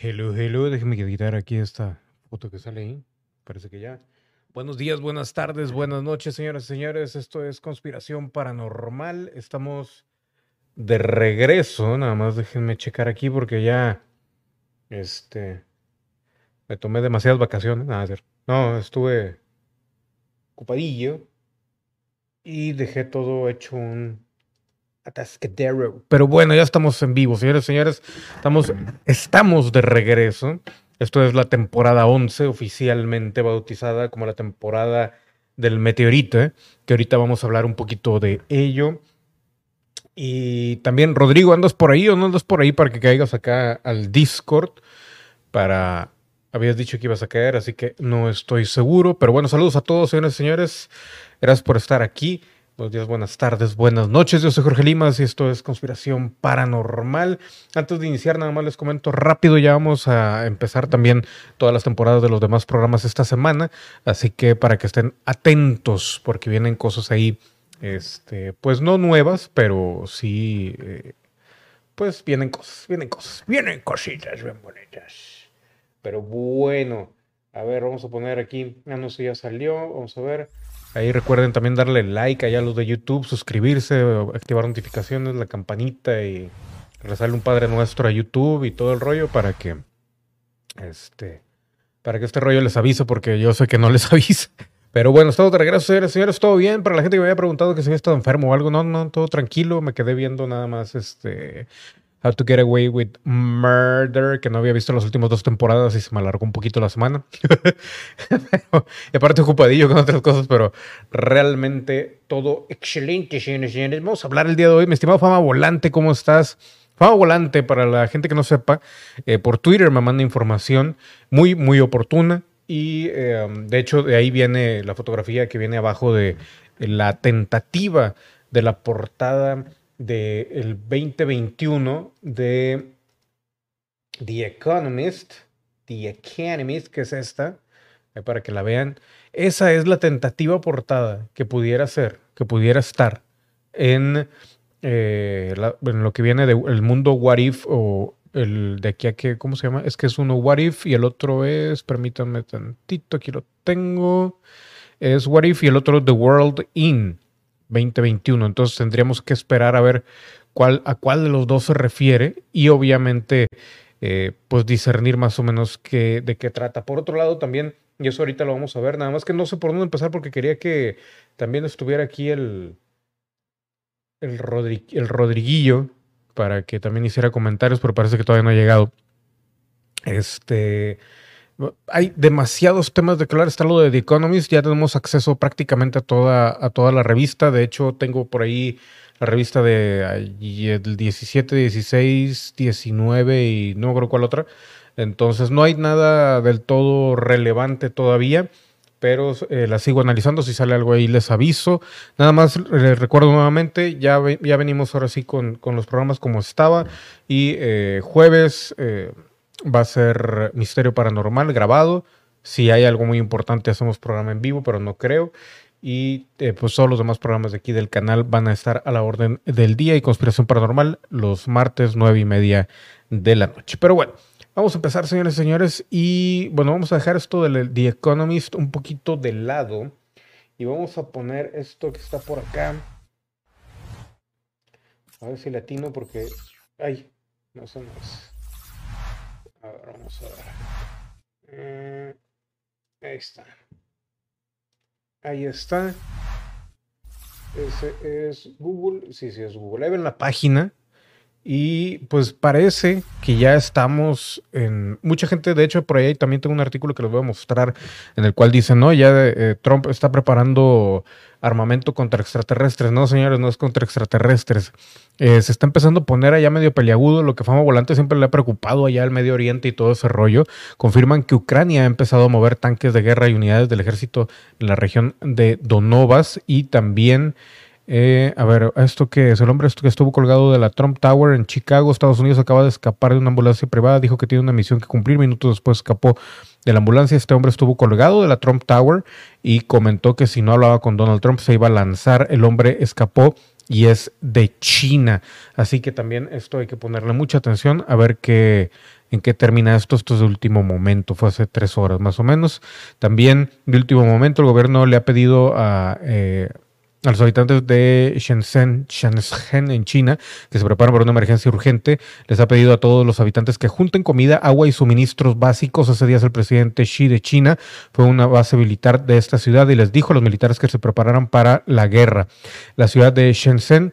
Hello, hello. Déjeme quitar aquí esta foto que sale ahí. Parece que ya. Buenos días, buenas tardes, buenas noches, señoras y señores. Esto es Conspiración Paranormal. Estamos de regreso. Nada más déjenme checar aquí porque ya. Este. Me tomé demasiadas vacaciones. Nada. No, estuve ocupadillo. Y dejé todo hecho un atascadero. Pero bueno, ya estamos en vivo, señores señores. Estamos, estamos de regreso. Esto es la temporada 11, oficialmente bautizada como la temporada del meteorito, ¿eh? que ahorita vamos a hablar un poquito de ello. Y también, Rodrigo, ¿andas por ahí o no andas por ahí para que caigas acá al Discord? Para. Habías dicho que ibas a caer, así que no estoy seguro. Pero bueno, saludos a todos, señores y señores. Gracias por estar aquí. Buenos días, buenas tardes, buenas noches. Yo soy Jorge Limas y esto es Conspiración Paranormal. Antes de iniciar, nada más les comento rápido, ya vamos a empezar también todas las temporadas de los demás programas esta semana. Así que para que estén atentos, porque vienen cosas ahí, este, pues no nuevas, pero sí, eh, pues vienen cosas, vienen cosas, vienen cositas bien bonitas. Pero bueno, a ver, vamos a poner aquí, ah, no sé, ya salió, vamos a ver. Ahí recuerden también darle like allá a los de YouTube, suscribirse, activar notificaciones, la campanita y rezarle un Padre Nuestro a YouTube y todo el rollo para que este para que este rollo les avise porque yo sé que no les avisa. Pero bueno, estamos de regreso, señores, señores, todo bien. Para la gente que me había preguntado que si había estado enfermo o algo, no, no, todo tranquilo. Me quedé viendo nada más este How to Get Away with Murder, que no había visto las últimas dos temporadas y se me alargó un poquito la semana. y aparte ocupadillo con otras cosas, pero realmente todo excelente, señores señores. Vamos a hablar el día de hoy. Mi estimado Fama Volante, ¿cómo estás? Fama Volante, para la gente que no sepa, eh, por Twitter me manda información muy, muy oportuna. Y eh, de hecho, de ahí viene la fotografía que viene abajo de la tentativa de la portada del 2021 de The Economist, The Economist, que es esta, para que la vean. Esa es la tentativa portada que pudiera ser, que pudiera estar en, eh, en lo que viene del mundo What If o el de aquí a que, ¿cómo se llama? Es que es uno What If y el otro es, permítanme tantito, aquí lo tengo, es What If y el otro The World In. 2021. Entonces tendríamos que esperar a ver cuál, a cuál de los dos se refiere y obviamente eh, pues discernir más o menos qué, de qué trata. Por otro lado también, y eso ahorita lo vamos a ver, nada más que no sé por dónde empezar porque quería que también estuviera aquí el, el, el Rodriguillo para que también hiciera comentarios, pero parece que todavía no ha llegado. Este, hay demasiados temas de claro. Está lo de The Economist. Ya tenemos acceso prácticamente a toda, a toda la revista. De hecho, tengo por ahí la revista de el 17, 16, 19 y no creo cuál otra. Entonces, no hay nada del todo relevante todavía. Pero eh, la sigo analizando. Si sale algo ahí, les aviso. Nada más les recuerdo nuevamente. Ya, ya venimos ahora sí con, con los programas como estaba. Y eh, jueves. Eh, va a ser Misterio Paranormal grabado. Si hay algo muy importante, hacemos programa en vivo, pero no creo. Y eh, pues todos los demás programas de aquí del canal van a estar a la orden del día y Conspiración Paranormal los martes nueve y media de la noche. Pero bueno, vamos a empezar, señores y señores. Y bueno, vamos a dejar esto del The Economist un poquito de lado. Y vamos a poner esto que está por acá. A ver si latino porque... Ay, no, eso no. A ver, vamos a ver. Eh, ahí está. Ahí está. Ese es Google. Sí, sí, es Google. Ahí ven la página. Y pues parece que ya estamos en... Mucha gente, de hecho, por ahí también tengo un artículo que les voy a mostrar en el cual dice, no, ya eh, Trump está preparando armamento contra extraterrestres. No, señores, no es contra extraterrestres. Eh, se está empezando a poner allá medio peliagudo, lo que Fama Volante siempre le ha preocupado allá al Medio Oriente y todo ese rollo. Confirman que Ucrania ha empezado a mover tanques de guerra y unidades del ejército en la región de Donovas y también... Eh, a ver, esto que es el hombre que estuvo colgado de la Trump Tower en Chicago, Estados Unidos, acaba de escapar de una ambulancia privada, dijo que tiene una misión que cumplir, minutos después escapó de la ambulancia. Este hombre estuvo colgado de la Trump Tower y comentó que si no hablaba con Donald Trump se iba a lanzar. El hombre escapó y es de China. Así que también esto hay que ponerle mucha atención a ver qué, en qué termina esto. Esto es de último momento, fue hace tres horas más o menos. También de último momento el gobierno le ha pedido a... Eh, a los habitantes de Shenzhen, Shenzhen en China, que se preparan para una emergencia urgente, les ha pedido a todos los habitantes que junten comida, agua y suministros básicos. Hace días el presidente Xi de China fue a una base militar de esta ciudad y les dijo a los militares que se prepararan para la guerra. La ciudad de Shenzhen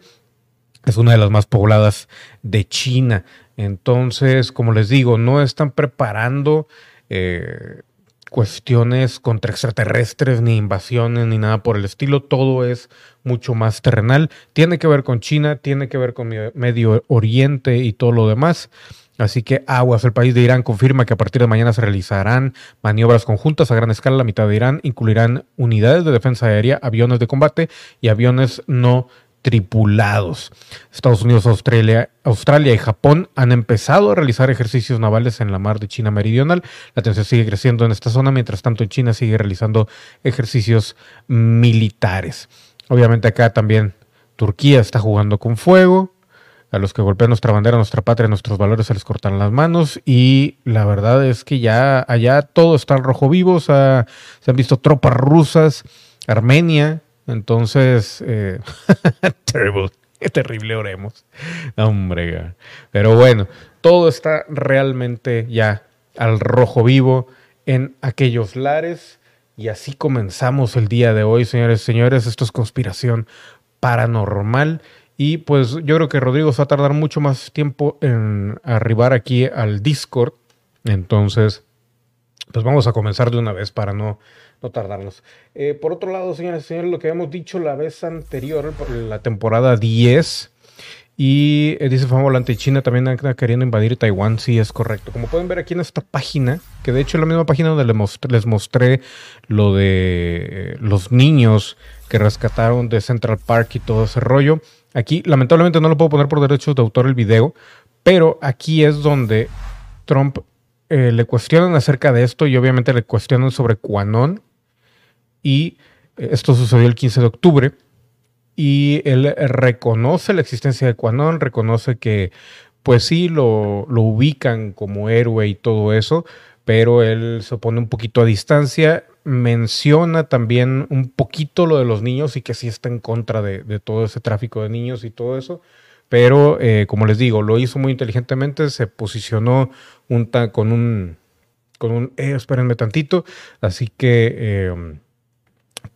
es una de las más pobladas de China. Entonces, como les digo, no están preparando eh, cuestiones contra extraterrestres, ni invasiones, ni nada por el estilo. Todo es mucho más terrenal. Tiene que ver con China, tiene que ver con Medio Oriente y todo lo demás. Así que aguas, el país de Irán confirma que a partir de mañana se realizarán maniobras conjuntas a gran escala. La mitad de Irán incluirán unidades de defensa aérea, aviones de combate y aviones no tripulados. Estados Unidos, Australia, Australia y Japón han empezado a realizar ejercicios navales en la mar de China Meridional. La tensión sigue creciendo en esta zona, mientras tanto China sigue realizando ejercicios militares. Obviamente acá también Turquía está jugando con fuego. A los que golpean nuestra bandera, nuestra patria, nuestros valores se les cortan las manos. Y la verdad es que ya allá todo está en rojo vivo. se han visto tropas rusas. Armenia entonces, eh, terrible, terrible oremos. Hombre, pero bueno, todo está realmente ya al rojo vivo en aquellos lares. Y así comenzamos el día de hoy, señores y señores. Esto es conspiración paranormal. Y pues yo creo que Rodrigo va a tardar mucho más tiempo en arribar aquí al Discord. Entonces, pues vamos a comenzar de una vez para no no tardarnos. Eh, por otro lado, señores y señores, lo que habíamos dicho la vez anterior, por la temporada 10, y eh, dice Fama Volante, China también anda queriendo invadir Taiwán, sí es correcto. Como pueden ver aquí en esta página, que de hecho es la misma página donde les mostré, mostré lo de eh, los niños que rescataron de Central Park y todo ese rollo. Aquí, lamentablemente, no lo puedo poner por derechos de autor el video, pero aquí es donde Trump le cuestionan acerca de esto y obviamente le cuestionan sobre Quanon y eh, esto sucedió el 15 de octubre y él reconoce la existencia de Quanon, reconoce que pues sí lo, lo ubican como héroe y todo eso, pero él se pone un poquito a distancia, menciona también un poquito lo de los niños y que sí está en contra de, todo ese tráfico de niños y todo eso. Pero, eh, como les digo, lo hizo muy inteligentemente, se posicionó un con un, con un, eh, espérenme tantito, así que eh,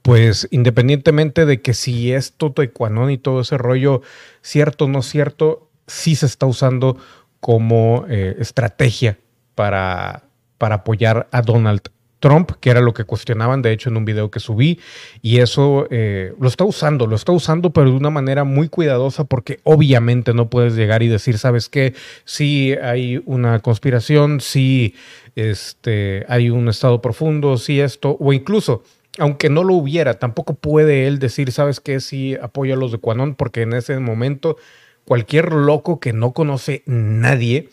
pues independientemente de que si esto taekwondo y todo ese rollo, cierto o no cierto, sí se está usando como eh, estrategia para, para apoyar a Donald Trump, que era lo que cuestionaban, de hecho, en un video que subí, y eso eh, lo está usando, lo está usando, pero de una manera muy cuidadosa, porque obviamente no puedes llegar y decir, ¿sabes qué? Si hay una conspiración, si este, hay un estado profundo, si esto, o incluso aunque no lo hubiera, tampoco puede él decir, ¿sabes qué? Sí, apoyo a los de Quanon, porque en ese momento cualquier loco que no conoce nadie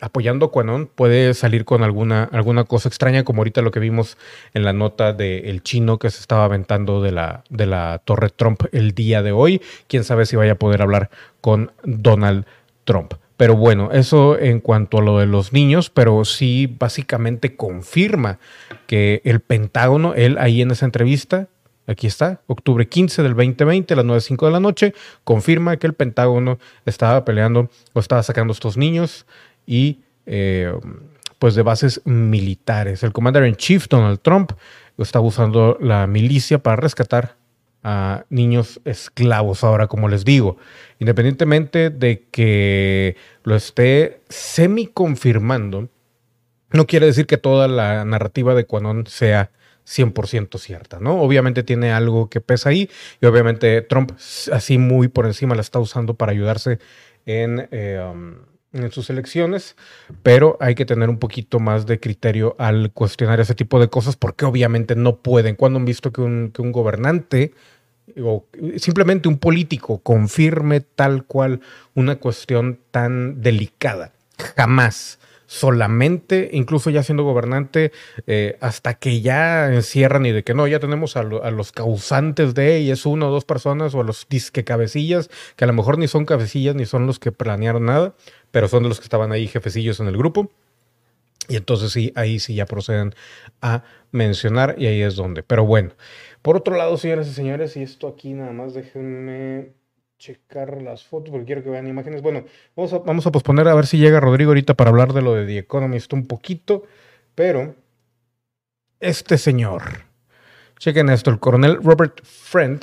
apoyando a Quanon puede salir con alguna, alguna cosa extraña, como ahorita lo que vimos en la nota del chino que se estaba aventando de la, de la Torre Trump el día de hoy. Quién sabe si vaya a poder hablar con Donald Trump. Pero bueno, eso en cuanto a lo de los niños, pero sí básicamente confirma que el Pentágono, él ahí en esa entrevista, aquí está, octubre 15 del 2020, a las 9.05 de la noche, confirma que el Pentágono estaba peleando o estaba sacando estos niños y eh, pues de bases militares. El Commander in Chief, Donald Trump, estaba usando la milicia para rescatar a niños esclavos. Ahora, como les digo, independientemente de que lo esté semi confirmando, no quiere decir que toda la narrativa de Quanon sea 100% cierta, ¿no? Obviamente tiene algo que pesa ahí y obviamente Trump así muy por encima la está usando para ayudarse en, um, en sus elecciones, pero hay que tener un poquito más de criterio al cuestionar ese tipo de cosas porque obviamente no pueden. Cuando han visto que un gobernante o simplemente un político confirme tal cual una cuestión tan delicada. Jamás. Solamente, incluso ya siendo gobernante, eh, hasta que ya encierran y de que no, ya tenemos a, los causantes de, y es una o dos personas, o a los disque cabecillas, que a lo mejor ni son cabecillas ni son los que planearon nada, pero son de los que estaban ahí jefecillos en el grupo. Y entonces sí, ahí sí ya proceden a mencionar y ahí es donde. Pero bueno, por otro lado, señoras y señores, y esto aquí nada más déjenme checar las fotos porque quiero que vean imágenes. Bueno, vamos a, posponer a ver si llega Rodrigo ahorita para hablar de lo de The Economist un poquito, pero este señor, chequen esto, el coronel Robert Friend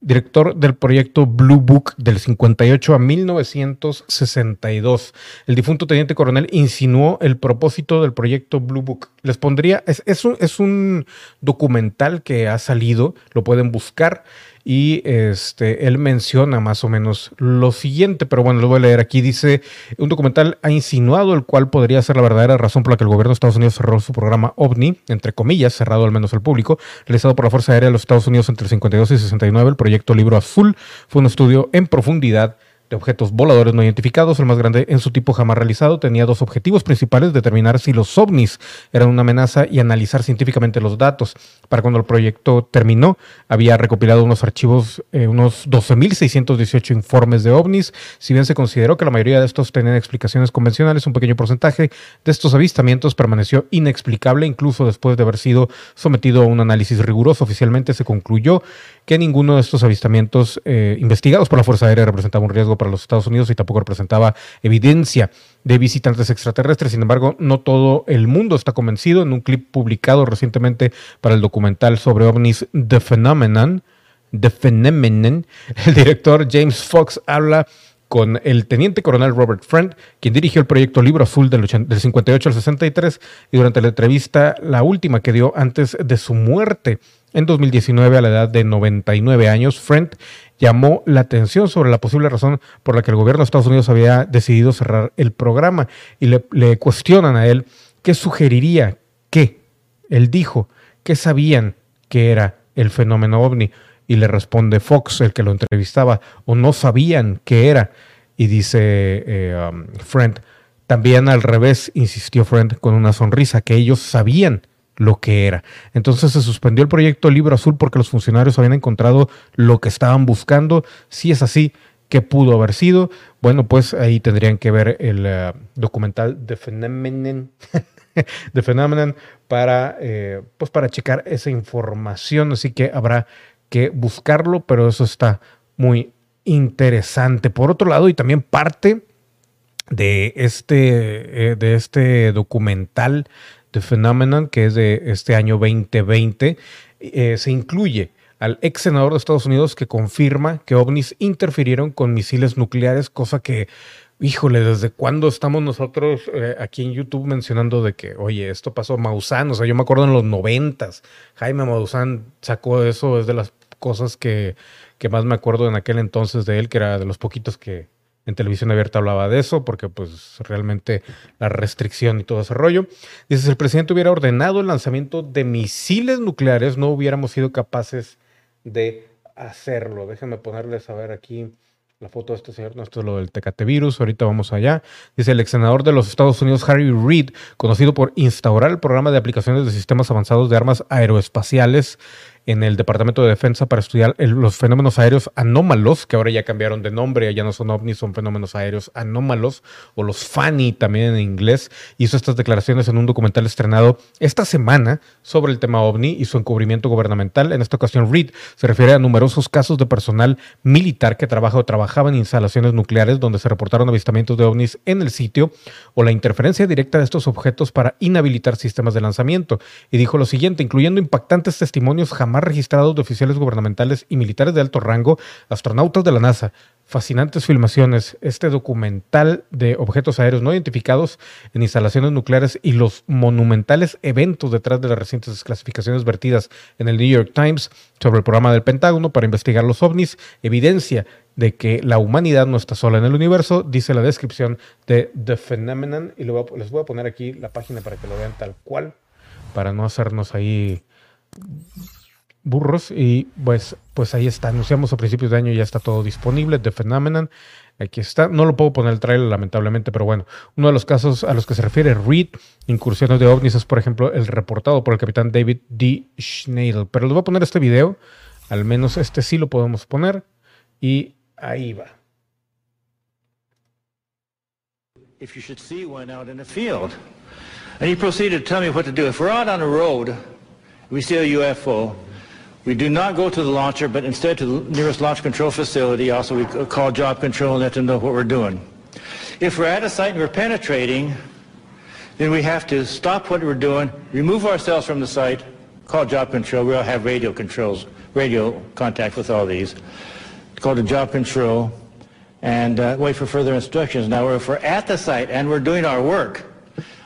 director del proyecto Blue Book del 58 a 1962. El difunto teniente coronel insinuó el propósito del proyecto Blue Book. Les pondría, es, un, es un documental que ha salido, lo pueden buscar y este, él menciona más o menos lo siguiente, pero bueno, lo voy a leer aquí. Dice, un documental ha insinuado el cual podría ser la verdadera razón por la que el gobierno de Estados Unidos cerró su programa OVNI, entre comillas, cerrado al menos al público, realizado por la Fuerza Aérea de los Estados Unidos entre 52 y 69. El proyecto Libro Azul fue un estudio en profundidad de objetos voladores no identificados, el más grande en su tipo jamás realizado, tenía dos objetivos principales, determinar si los ovnis eran una amenaza y analizar científicamente los datos. Para cuando el proyecto terminó, había recopilado unos archivos, eh, unos 12.618 informes de ovnis, si bien se consideró que la mayoría de estos tenían explicaciones convencionales, un pequeño porcentaje de estos avistamientos permaneció inexplicable, incluso después de haber sido sometido a un análisis riguroso. Oficialmente se concluyó que ninguno de estos avistamientos eh, investigados por la Fuerza Aérea representaba un riesgo para los Estados Unidos y tampoco representaba evidencia de visitantes extraterrestres. Sin embargo, no todo el mundo está convencido. En un clip publicado recientemente para el documental sobre ovnis The Phenomenon, The Phenomenon, el director James Fox habla con el teniente coronel Robert Friend, quien dirigió el proyecto Libro Azul del, del, 58 al 63, y durante la entrevista, la última que dio antes de su muerte en 2019 a la edad de 99 años, Friend llamó la atención sobre la posible razón por la que el gobierno de Estados Unidos había decidido cerrar el programa y le, cuestionan a él qué sugeriría que él dijo que sabían que era el fenómeno ovni y le responde Fox, el que lo entrevistaba, o no sabían qué era. Y dice eh, um, Friend, también al revés, insistió Friend con una sonrisa, que ellos sabían lo que era. Entonces se suspendió el proyecto Libro Azul porque los funcionarios habían encontrado lo que estaban buscando. Si es así, ¿qué pudo haber sido? Bueno, pues ahí tendrían que ver el uh, documental The Phenomenon, The Phenomenon para, eh, pues para checar esa información. Así que habrá que buscarlo, pero eso está muy interesante. Por otro lado, y también parte de este, eh, de este documental The Phenomenon, que es de este año 2020, eh, se incluye al ex senador de Estados Unidos que confirma que ovnis interfirieron con misiles nucleares, cosa que, híjole, ¿desde cuándo estamos nosotros eh, aquí en YouTube mencionando de que, oye, esto pasó Maussan? O sea, yo me acuerdo en los noventas, Jaime Maussan sacó eso, es de las cosas que, más me acuerdo en aquel entonces de él, que era de los poquitos que, en televisión abierta hablaba de eso, porque pues realmente la restricción y todo ese rollo. Dice, si el presidente hubiera ordenado el lanzamiento de misiles nucleares, no hubiéramos sido capaces de hacerlo. Déjenme ponerles a ver aquí la foto de este señor, no, esto es lo del Tecate Virus, ahorita vamos allá. Dice el ex senador de los Estados Unidos, Harry Reid, conocido por instaurar el programa de aplicaciones de sistemas avanzados de armas aeroespaciales en el Departamento de Defensa para estudiar los fenómenos aéreos anómalos, que ahora ya cambiaron de nombre, ya no son ovnis, son fenómenos aéreos anómalos, o los FANI también en inglés. Hizo estas declaraciones en un documental estrenado esta semana sobre el tema ovni y su encubrimiento gubernamental. En esta ocasión, Reed se refiere a numerosos casos de personal militar que trabaja o trabajaba en instalaciones nucleares donde se reportaron avistamientos de ovnis en el sitio o la interferencia directa de estos objetos para inhabilitar sistemas de lanzamiento. Y dijo lo siguiente, incluyendo impactantes testimonios jamás registrados de oficiales gubernamentales y militares de alto rango, astronautas de la NASA. Fascinantes filmaciones, este documental de objetos aéreos no identificados en instalaciones nucleares y los monumentales eventos detrás de las recientes desclasificaciones vertidas en el New York Times sobre el programa del Pentágono para investigar los ovnis, evidencia de que la humanidad no está sola en el universo, dice la descripción de The Phenomenon, y les voy a poner aquí la página para que lo vean tal cual, para no hacernos ahí burros y pues, pues ahí está, anunciamos a principios de año, ya está todo disponible, The Phenomenon, aquí está, no lo puedo poner el trailer lamentablemente, pero bueno, uno de los casos a los que se refiere Reed, incursiones de ovnis, es por ejemplo el reportado por el capitán David D. Schneidel, pero les voy a poner este video, al menos este sí lo podemos poner y ahí va. If you should see one out in the field, And he proceeded to tell me what to do. If we're out on the road, we see a UFO, we do not go to the launcher, but instead to the nearest launch control facility. Also, we call job control and let them know what we're doing. If we're at a site and we're penetrating, then we have to stop what we're doing, remove ourselves from the site, call job control. We all have radio controls, radio contact with all these. Call to job control and uh, wait for further instructions. Now, if we're at the site and we're doing our work,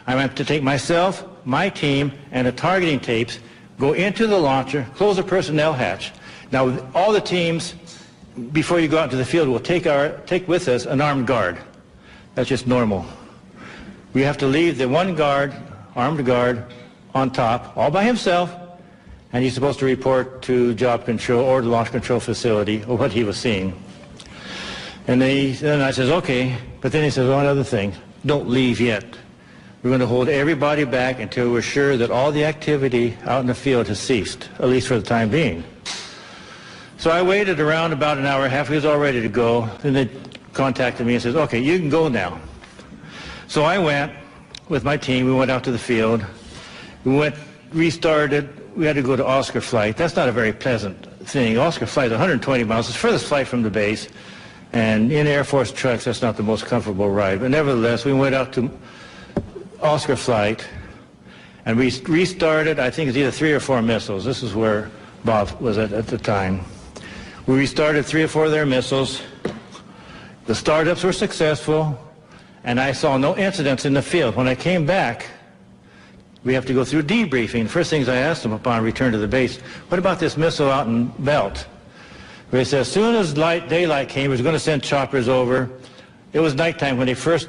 I have to take myself, my team, and the targeting tapes go into the launcher, close the personnel hatch. Now, all the teams, before you go out into the field, will take, our, take with us an armed guard. That's just normal. We have to leave the one guard, armed guard, on top, all by himself, and he's supposed to report to job control or the launch control facility or what he was seeing. And they, then I says, okay, but then he says one other thing, don't leave yet. We're going to hold everybody back until we're sure that all the activity out in the field has ceased, at least for the time being. So I waited around about an hour and a half. He was all ready to go. Then they contacted me and says, okay, you can go now. So I went with my team. We went out to the field. We went, restarted. We had to go to Oscar Flight. That's not a very pleasant thing. Oscar Flight is 120 miles. It's the furthest flight from the base. And in Air Force trucks, that's not the most comfortable ride. But nevertheless, we went out to Oscar flight, and we restarted, I think it's either three or four missiles. This is where Bob was at, at the time. We restarted three or four of their missiles. The startups were successful, and I saw no incidents in the field. When I came back, we have to go through debriefing. First things I asked them upon return to the base, what about this missile out in Belt? They said as soon as light, daylight came, we was going to send choppers over. It was nighttime when they first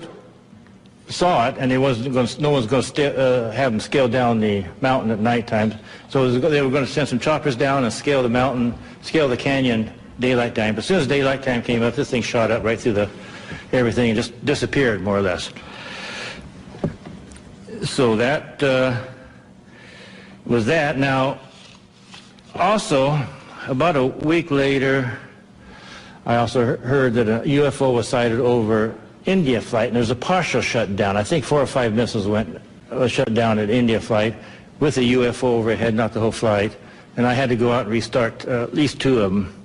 saw it, and they wasn't going no one's going to uh, have them scale down the mountain at nighttime. So was, they were going to send some choppers down and scale the mountain, scale the canyon daylight time. But as soon as daylight time came up, this thing shot up right through the everything and just disappeared more or less. So that uh, was that. Now, also, about a week later, I also heard that a UFO was sighted over India flight, and there's a partial shutdown. I think four or five missiles went uh, shut down at India flight with a UFO overhead, not the whole flight. And I had to go out and restart uh, at least two of them.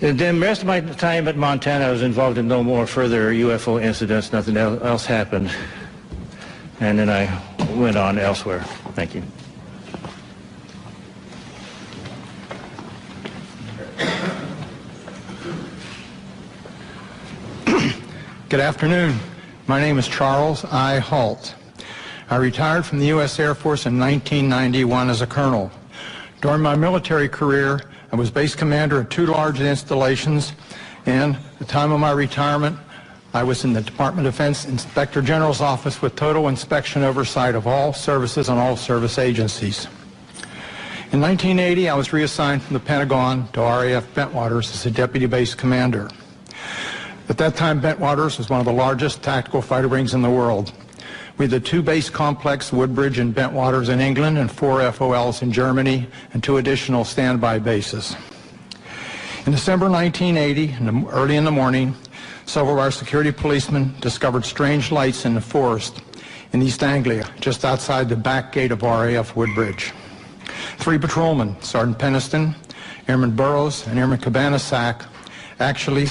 And then the rest of my time at Montana, I was involved in no more further UFO incidents. Nothing else happened. And then I went on elsewhere. Thank you. Good afternoon. My name is Charles I. Halt. I retired from the U.S. Air Force in 1991 as a colonel. During my military career, I was base commander of two large installations, and at the time of my retirement, I was in the Department of Defense Inspector General's office with total inspection oversight of all services and all service agencies. In 1980, I was reassigned from the Pentagon to RAF Bentwaters as a deputy base commander. At that time, Bentwaters was one of the largest tactical fighter wings in the world. We had the two base complex, Woodbridge and Bentwaters in England, and four FOLs in Germany, and two additional standby bases. In December 1980, early in the morning, several of our security policemen discovered strange lights in the forest in East Anglia, just outside the back gate of RAF Woodbridge. Three patrolmen, Sergeant Peniston, Airman Burrows, and Airman Cabanas-Sack, actually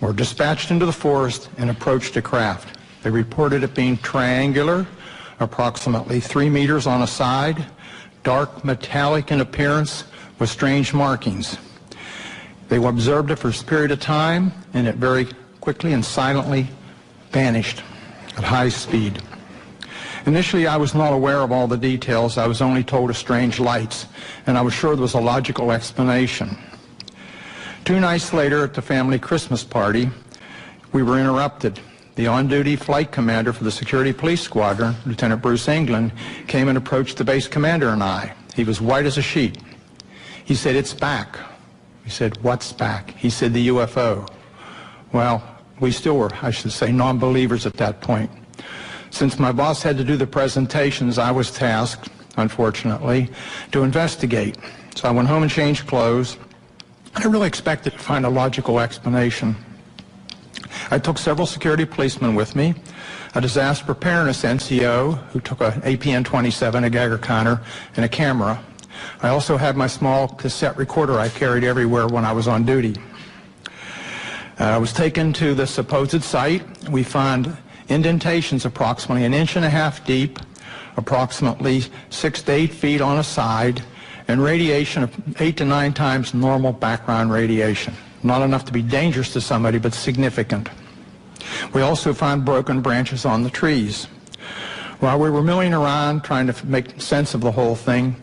were dispatched into the forest and approached a craft. They reported it being triangular, approximately three meters on a side, dark metallic in appearance with strange markings. They observed it for a period of time and it very quickly and silently vanished at high speed. Initially, I was not aware of all the details. I was only told of strange lights, and I was sure there was a logical explanation. Two nights later at the family Christmas party, we were interrupted. The on-duty flight commander for the security police squadron, Lieutenant Bruce England, came and approached the base commander and I. He was white as a sheet. He said, it's back. We said, what's back? He said, the UFO. Well, we still were, I should say, non-believers at that point. Since my boss had to do the presentations, I was tasked, unfortunately, to investigate. So I went home and changed clothes, I really expected to find a logical explanation. I took several security policemen with me, a disaster preparedness NCO who took an APN-27, a Geiger counter, and a camera. I also had my small cassette recorder I carried everywhere when I was on duty. Uh, I was taken to the supposed site. We found indentations approximately an inch and a half deep, approximately six to eight feet on a side, and radiation of eight to nine times normal background radiation. Not enough to be dangerous to somebody, but significant. We also found broken branches on the trees. While we were milling around trying to make sense of the whole thing,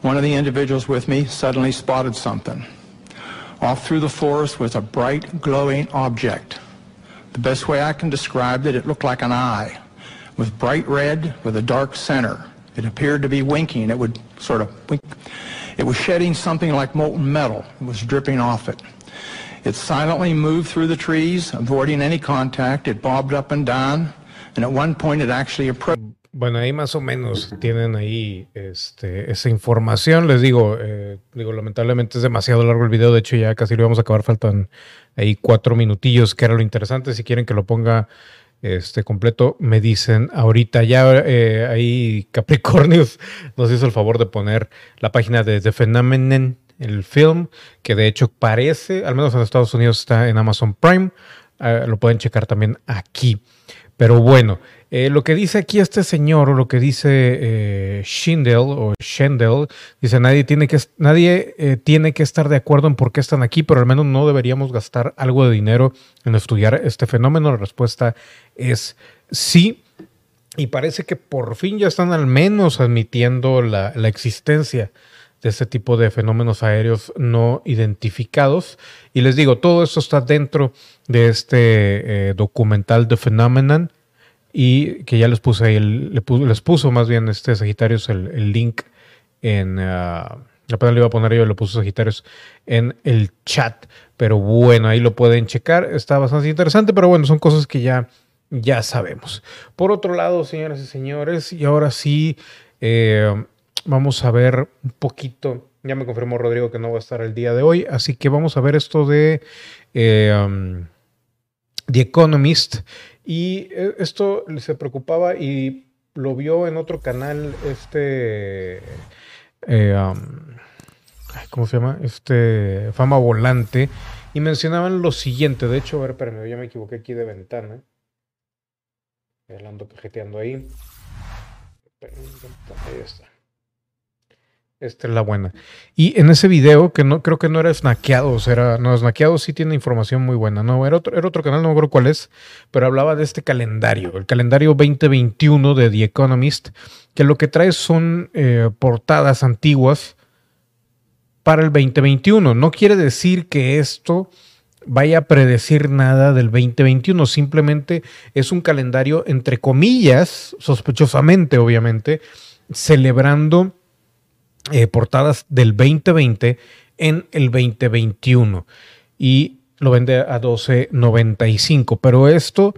one of the individuals with me suddenly spotted something. Off through the forest was a bright, glowing object. The best way I can describe it, it looked like an eye, with bright red with a dark center. It appeared to be winking. It would sort of. It was shedding something like molten metal. It was dripping off it. It silently moved through the trees, avoiding any contact. It bobbed up and down, and at one point it actually approached. Bueno, ahí más o menos tienen ahí este, esa información. Les digo, eh, digo, lamentablemente es demasiado largo el video. De hecho, ya casi lo vamos a acabar. Faltan ahí cuatro minutillos, que era lo interesante. Si quieren que lo ponga este completo, me dicen ahorita. Ya eh, ahí Capricornius nos hizo el favor de poner la página de The Phenomenon, el film, que de hecho parece, al menos en Estados Unidos está en Amazon Prime. Eh, lo pueden checar también aquí. Pero bueno, eh, lo que dice aquí este señor, o lo que dice eh, Schindel o Schendel, dice nadie tiene que nadie eh, tiene que estar de acuerdo en por qué están aquí, pero al menos no deberíamos gastar algo de dinero en estudiar este fenómeno. La respuesta es sí. Y parece que por fin ya están al menos admitiendo la, la existencia de este tipo de fenómenos aéreos no identificados. Y les digo, todo esto está dentro de este documental The Phenomenon y que ya les puse ahí, les puso más bien este Sagitarios el, el link en... Uh, apenas le iba a poner yo, lo puso Sagitarios en el chat. Pero bueno, ahí lo pueden checar. Está bastante interesante, pero bueno, son cosas que ya, ya sabemos. Por otro lado, señoras y señores, y ahora sí, eh, vamos a ver un poquito. Ya me confirmó Rodrigo que no va a estar el día de hoy, así que vamos a ver esto de eh, um, The Economist. Y eh, esto se preocupaba y lo vio en otro canal, este, eh, ¿cómo se llama? Este, Fama Volante. Y mencionaban lo siguiente, de hecho, a ver, espérame, ya me equivoqué aquí de ventana. Ando cajeteando ahí. Ahí está. Esta es la buena. Y en ese video, que no creo que no era sea, era, no, snackeado sí tiene información muy buena. No, era otro, era otro canal, no me acuerdo cuál es, pero hablaba de este calendario, el calendario 2021 de The Economist, que lo que trae son eh, portadas antiguas para el 2021. No quiere decir que esto vaya a predecir nada del 2021, simplemente es un calendario, entre comillas, sospechosamente, obviamente, celebrando eh, portadas del 2020 en el 2021 y lo vende a 12.95. Pero esto,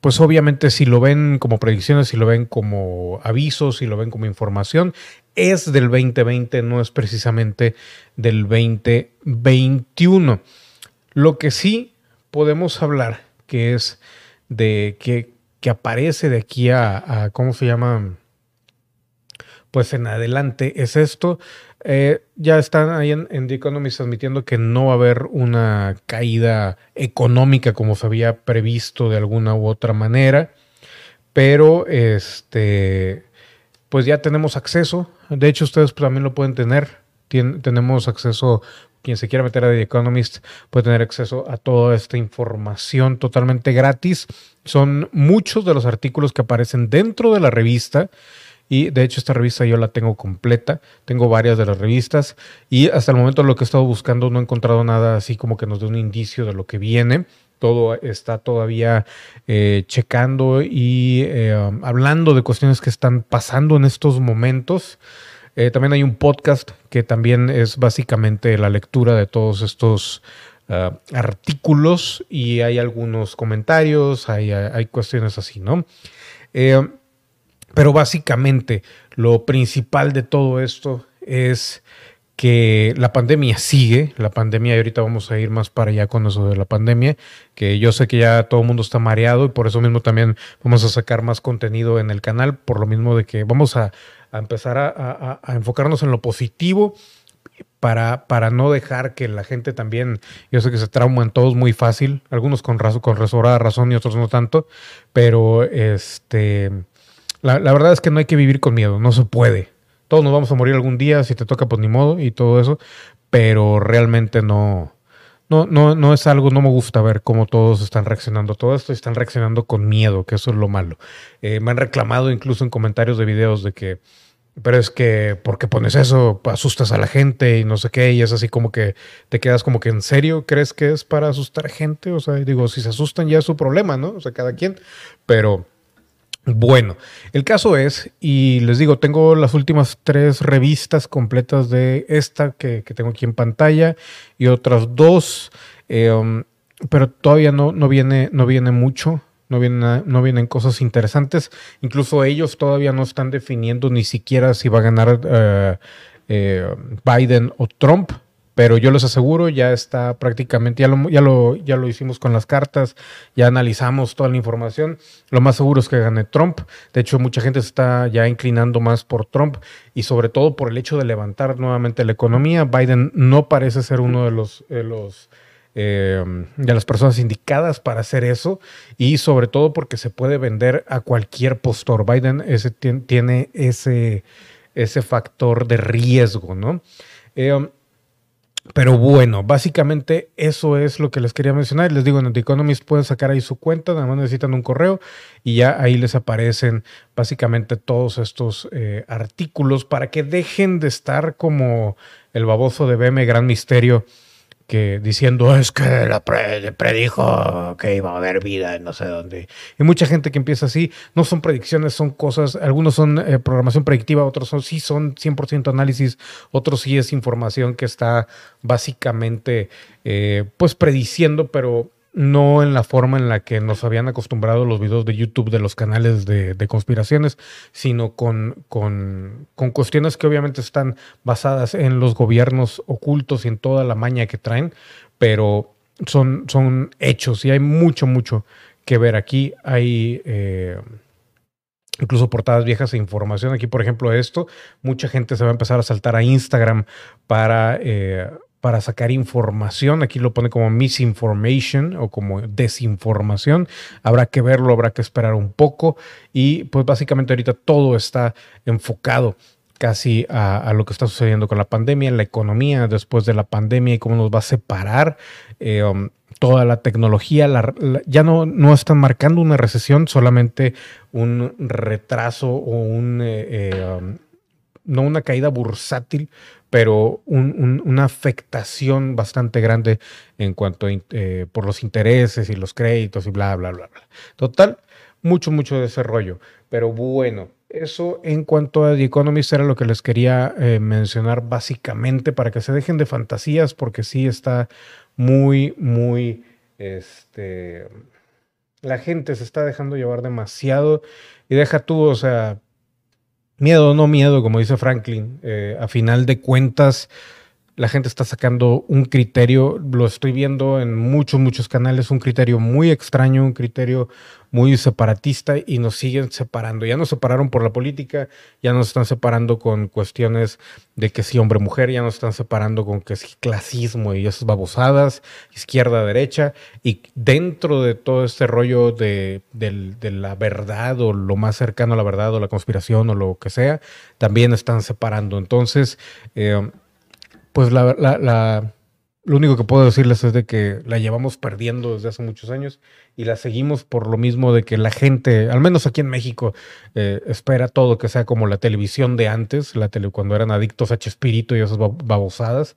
pues obviamente si lo ven como predicciones, si lo ven como avisos, si lo ven como información, es del 2020, no es precisamente del 2021. Lo que sí podemos hablar, que es de que, que aparece de aquí a, a ¿cómo se llama? Pues en adelante es esto. Eh, ya están ahí en, The Economist admitiendo que no va a haber una caída económica como se había previsto de alguna u otra manera, pero este, pues ya tenemos acceso. De hecho, ustedes también lo pueden tener. Tenemos acceso, quien se quiera meter a The Economist puede tener acceso a toda esta información totalmente gratis. Son muchos de los artículos que aparecen dentro de la revista. Y de hecho esta revista yo la tengo completa, tengo varias de las revistas y hasta el momento lo que he estado buscando no he encontrado nada así como que nos dé un indicio de lo que viene. Todo está todavía eh, checando y eh, um, hablando de cuestiones que están pasando en estos momentos. Eh, también hay un podcast que también es básicamente la lectura de todos estos uh, artículos y hay algunos comentarios, hay, hay cuestiones así, ¿no? Eh, pero básicamente lo principal de todo esto es que la pandemia sigue, la pandemia, y ahorita vamos a ir más para allá con eso de la pandemia, que yo sé que ya todo el mundo está mareado y por eso mismo también vamos a sacar más contenido en el canal, por lo mismo de que vamos a, empezar a, enfocarnos en lo positivo para, para no dejar que la gente también, yo sé que se trauman todos muy fácil, algunos con, razón, con razón y otros no tanto, pero este, la verdad es que no hay que vivir con miedo, no se puede todos nos vamos a morir algún día, si te toca, pues ni modo y todo eso, pero realmente no, no, no, no es algo, no me gusta ver cómo todos están reaccionando todo esto están reaccionando con miedo, que eso es lo malo. Eh, me han reclamado incluso en comentarios de videos de que, pero es que, ¿por qué pones eso? Asustas a la gente y no sé qué, y es así como que te quedas como que en serio, ¿crees que es para asustar gente? O sea, digo, si se asustan ya es su problema, ¿no? O sea, cada quien, pero bueno, el caso es, y les digo, tengo las últimas tres revistas completas de esta que, tengo aquí en pantalla y otras dos, um, pero todavía no, no, viene, no viene mucho, no vienen, no vienen cosas interesantes. Incluso ellos todavía no están definiendo ni siquiera si va a ganar eh, Biden o Trump pero yo les aseguro, ya está prácticamente, ya lo, ya, lo, ya lo hicimos con las cartas, ya analizamos toda la información. Lo más seguro es que gane Trump. De hecho, mucha gente se está ya inclinando más por Trump y sobre todo por el hecho de levantar nuevamente la economía. Biden no parece ser uno de los... De de las personas indicadas para hacer eso y sobre todo porque se puede vender a cualquier postor. Biden ese, tiene ese, ese factor de riesgo, ¿no? Eh, pero bueno, básicamente eso es lo que les quería mencionar. Les digo, en The Economist pueden sacar ahí su cuenta, nada más necesitan un correo y ya ahí les aparecen básicamente todos estos eh, artículos para que dejen de estar como el baboso de BM Gran Misterio que diciendo es que la predijo que iba a haber vida en no sé dónde. Y mucha gente que empieza así, no son predicciones, son cosas, algunos son eh, programación predictiva, otros son sí son 100% análisis, otros sí es información que está básicamente eh, pues prediciendo, pero no en la forma en la que nos habían acostumbrado los videos de YouTube de los canales de, conspiraciones, sino con, con, cuestiones que obviamente están basadas en los gobiernos ocultos y en toda la maña que traen, pero son, son hechos y hay mucho, mucho que ver aquí. Hay... Eh, incluso portadas viejas e información. Aquí, por ejemplo, esto, mucha gente se va a empezar a saltar a Instagram para eh, para sacar información. Aquí lo pone como misinformation o como desinformación. Habrá que verlo, habrá que esperar un poco. Y pues básicamente ahorita todo está enfocado casi a, lo que está sucediendo con la pandemia, la economía después de la pandemia y cómo nos va a separar eh, um, toda la tecnología. ya no, no están marcando una recesión, solamente un retraso o un... Eh, eh, um, no una caída bursátil, pero una afectación bastante grande en cuanto a, eh, por los intereses y los créditos y bla, bla, bla, bla. Total, mucho, mucho desarrollo. Pero bueno, eso en cuanto a The Economist era lo que les quería eh, mencionar básicamente para que se dejen de fantasías, porque sí está muy, muy, este, la gente se está dejando llevar demasiado y deja tú, o sea, Miedo, no miedo, como dice Franklin. Eh, a final de cuentas, la gente está sacando un criterio, lo estoy viendo en muchos, muchos canales, un criterio muy extraño, un criterio muy separatista y nos siguen separando. Ya nos separaron por la política, ya nos están separando con cuestiones de que si hombre-mujer, ya nos están separando con que si clasismo y esas babosadas, izquierda-derecha, y dentro de todo este rollo de, la verdad o lo más cercano a la verdad o la conspiración o lo que sea, también están separando. Entonces, eh, pues la, la, lo único que puedo decirles es de que la llevamos perdiendo desde hace muchos años y la seguimos por lo mismo de que la gente, al menos aquí en México, eh, espera todo que sea como la televisión de antes, la tele, cuando eran adictos a Chespirito y esas babosadas.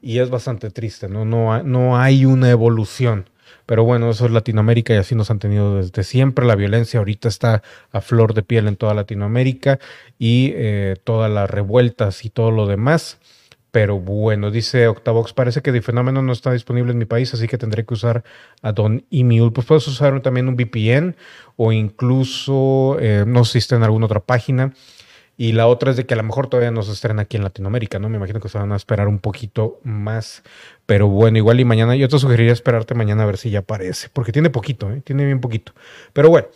Y es bastante triste, ¿no? No, no hay una evolución. Pero bueno, eso es Latinoamérica y así nos han tenido desde siempre. La violencia ahorita está a flor de piel en toda Latinoamérica y eh, todas las revueltas y todo lo demás pero bueno, dice Octavox, parece que el fenómeno no está disponible en mi país, así que tendré que usar a Don Emule. Pues puedes usar también un VPN o incluso, eh, no sé si está en alguna otra página. Y la otra es de que a lo mejor todavía no se estrena aquí en Latinoamérica, ¿no? Me imagino que se van a esperar un poquito más. Pero bueno, igual y mañana, yo te sugeriría esperarte mañana a ver si ya aparece, porque tiene poquito, ¿eh? Tiene bien poquito. Pero bueno.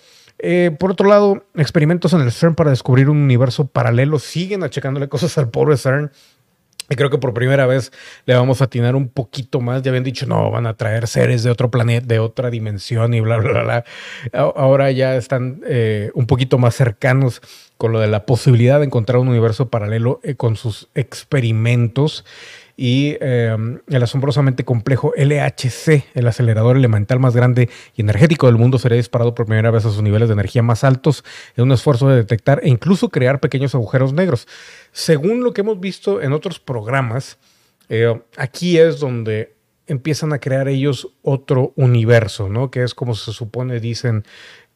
Eh, por otro lado, experimentos en el CERN para descubrir un universo paralelo siguen achacándole cosas al pobre CERN. Y creo que por primera vez le vamos a atinar un poquito más. Ya habían dicho, no, van a traer seres de otro planeta, de otra dimensión y bla, bla, bla. Ahora ya están eh, un poquito más cercanos con lo de la posibilidad de encontrar un universo paralelo eh, con sus experimentos y em, el asombrosamente complejo LHC, el acelerador elemental más grande y energético del mundo, será disparado por primera vez a sus niveles de energía más altos en un esfuerzo de detectar e incluso crear pequeños agujeros negros. Según lo que hemos visto en otros programas, eh, aquí es donde empiezan a crear ellos otro universo, ¿no? Que es como se supone, dicen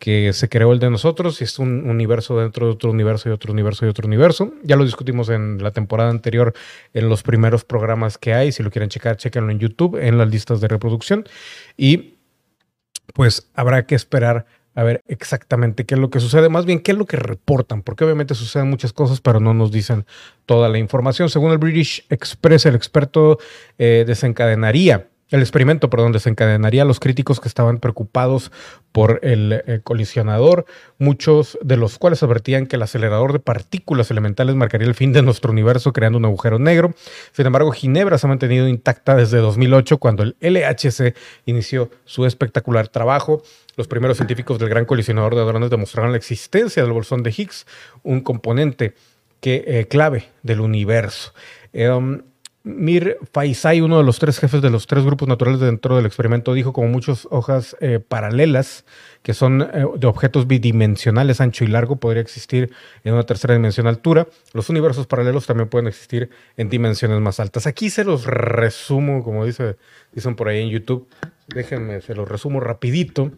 que se creó el de nosotros y es un universo dentro de otro universo y otro universo y otro universo. Ya lo discutimos en la temporada anterior en los primeros programas que hay. Si lo quieren checar, chequenlo en YouTube, en las listas de reproducción. Y pues habrá que esperar a ver exactamente qué es lo que sucede, más bien qué es lo que reportan, porque obviamente suceden muchas cosas, pero no nos dicen toda la información. Según el British Express, el experto eh, desencadenaría el experimento, perdón, desencadenaría a los críticos que estaban preocupados por el, eh, colisionador, muchos de los cuales advertían que el acelerador de partículas elementales marcaría el fin de nuestro universo creando un agujero negro. Sin embargo, Ginebra se ha mantenido intacta desde 2008 cuando el LHC inició su espectacular trabajo. Los primeros científicos del gran colisionador de hadrones demostraron la existencia del bolsón de Higgs, un componente eh, clave del universo. Em, Mir Faisai, uno de los tres jefes de los tres grupos naturales dentro del experimento, dijo como muchas hojas eh, paralelas que son eh, de objetos bidimensionales ancho y largo podría existir en una tercera dimensión altura. Los universos paralelos también pueden existir en dimensiones más altas. Aquí se los resumo, como dice, dicen por ahí en YouTube. Déjenme, se los resumo rapidito.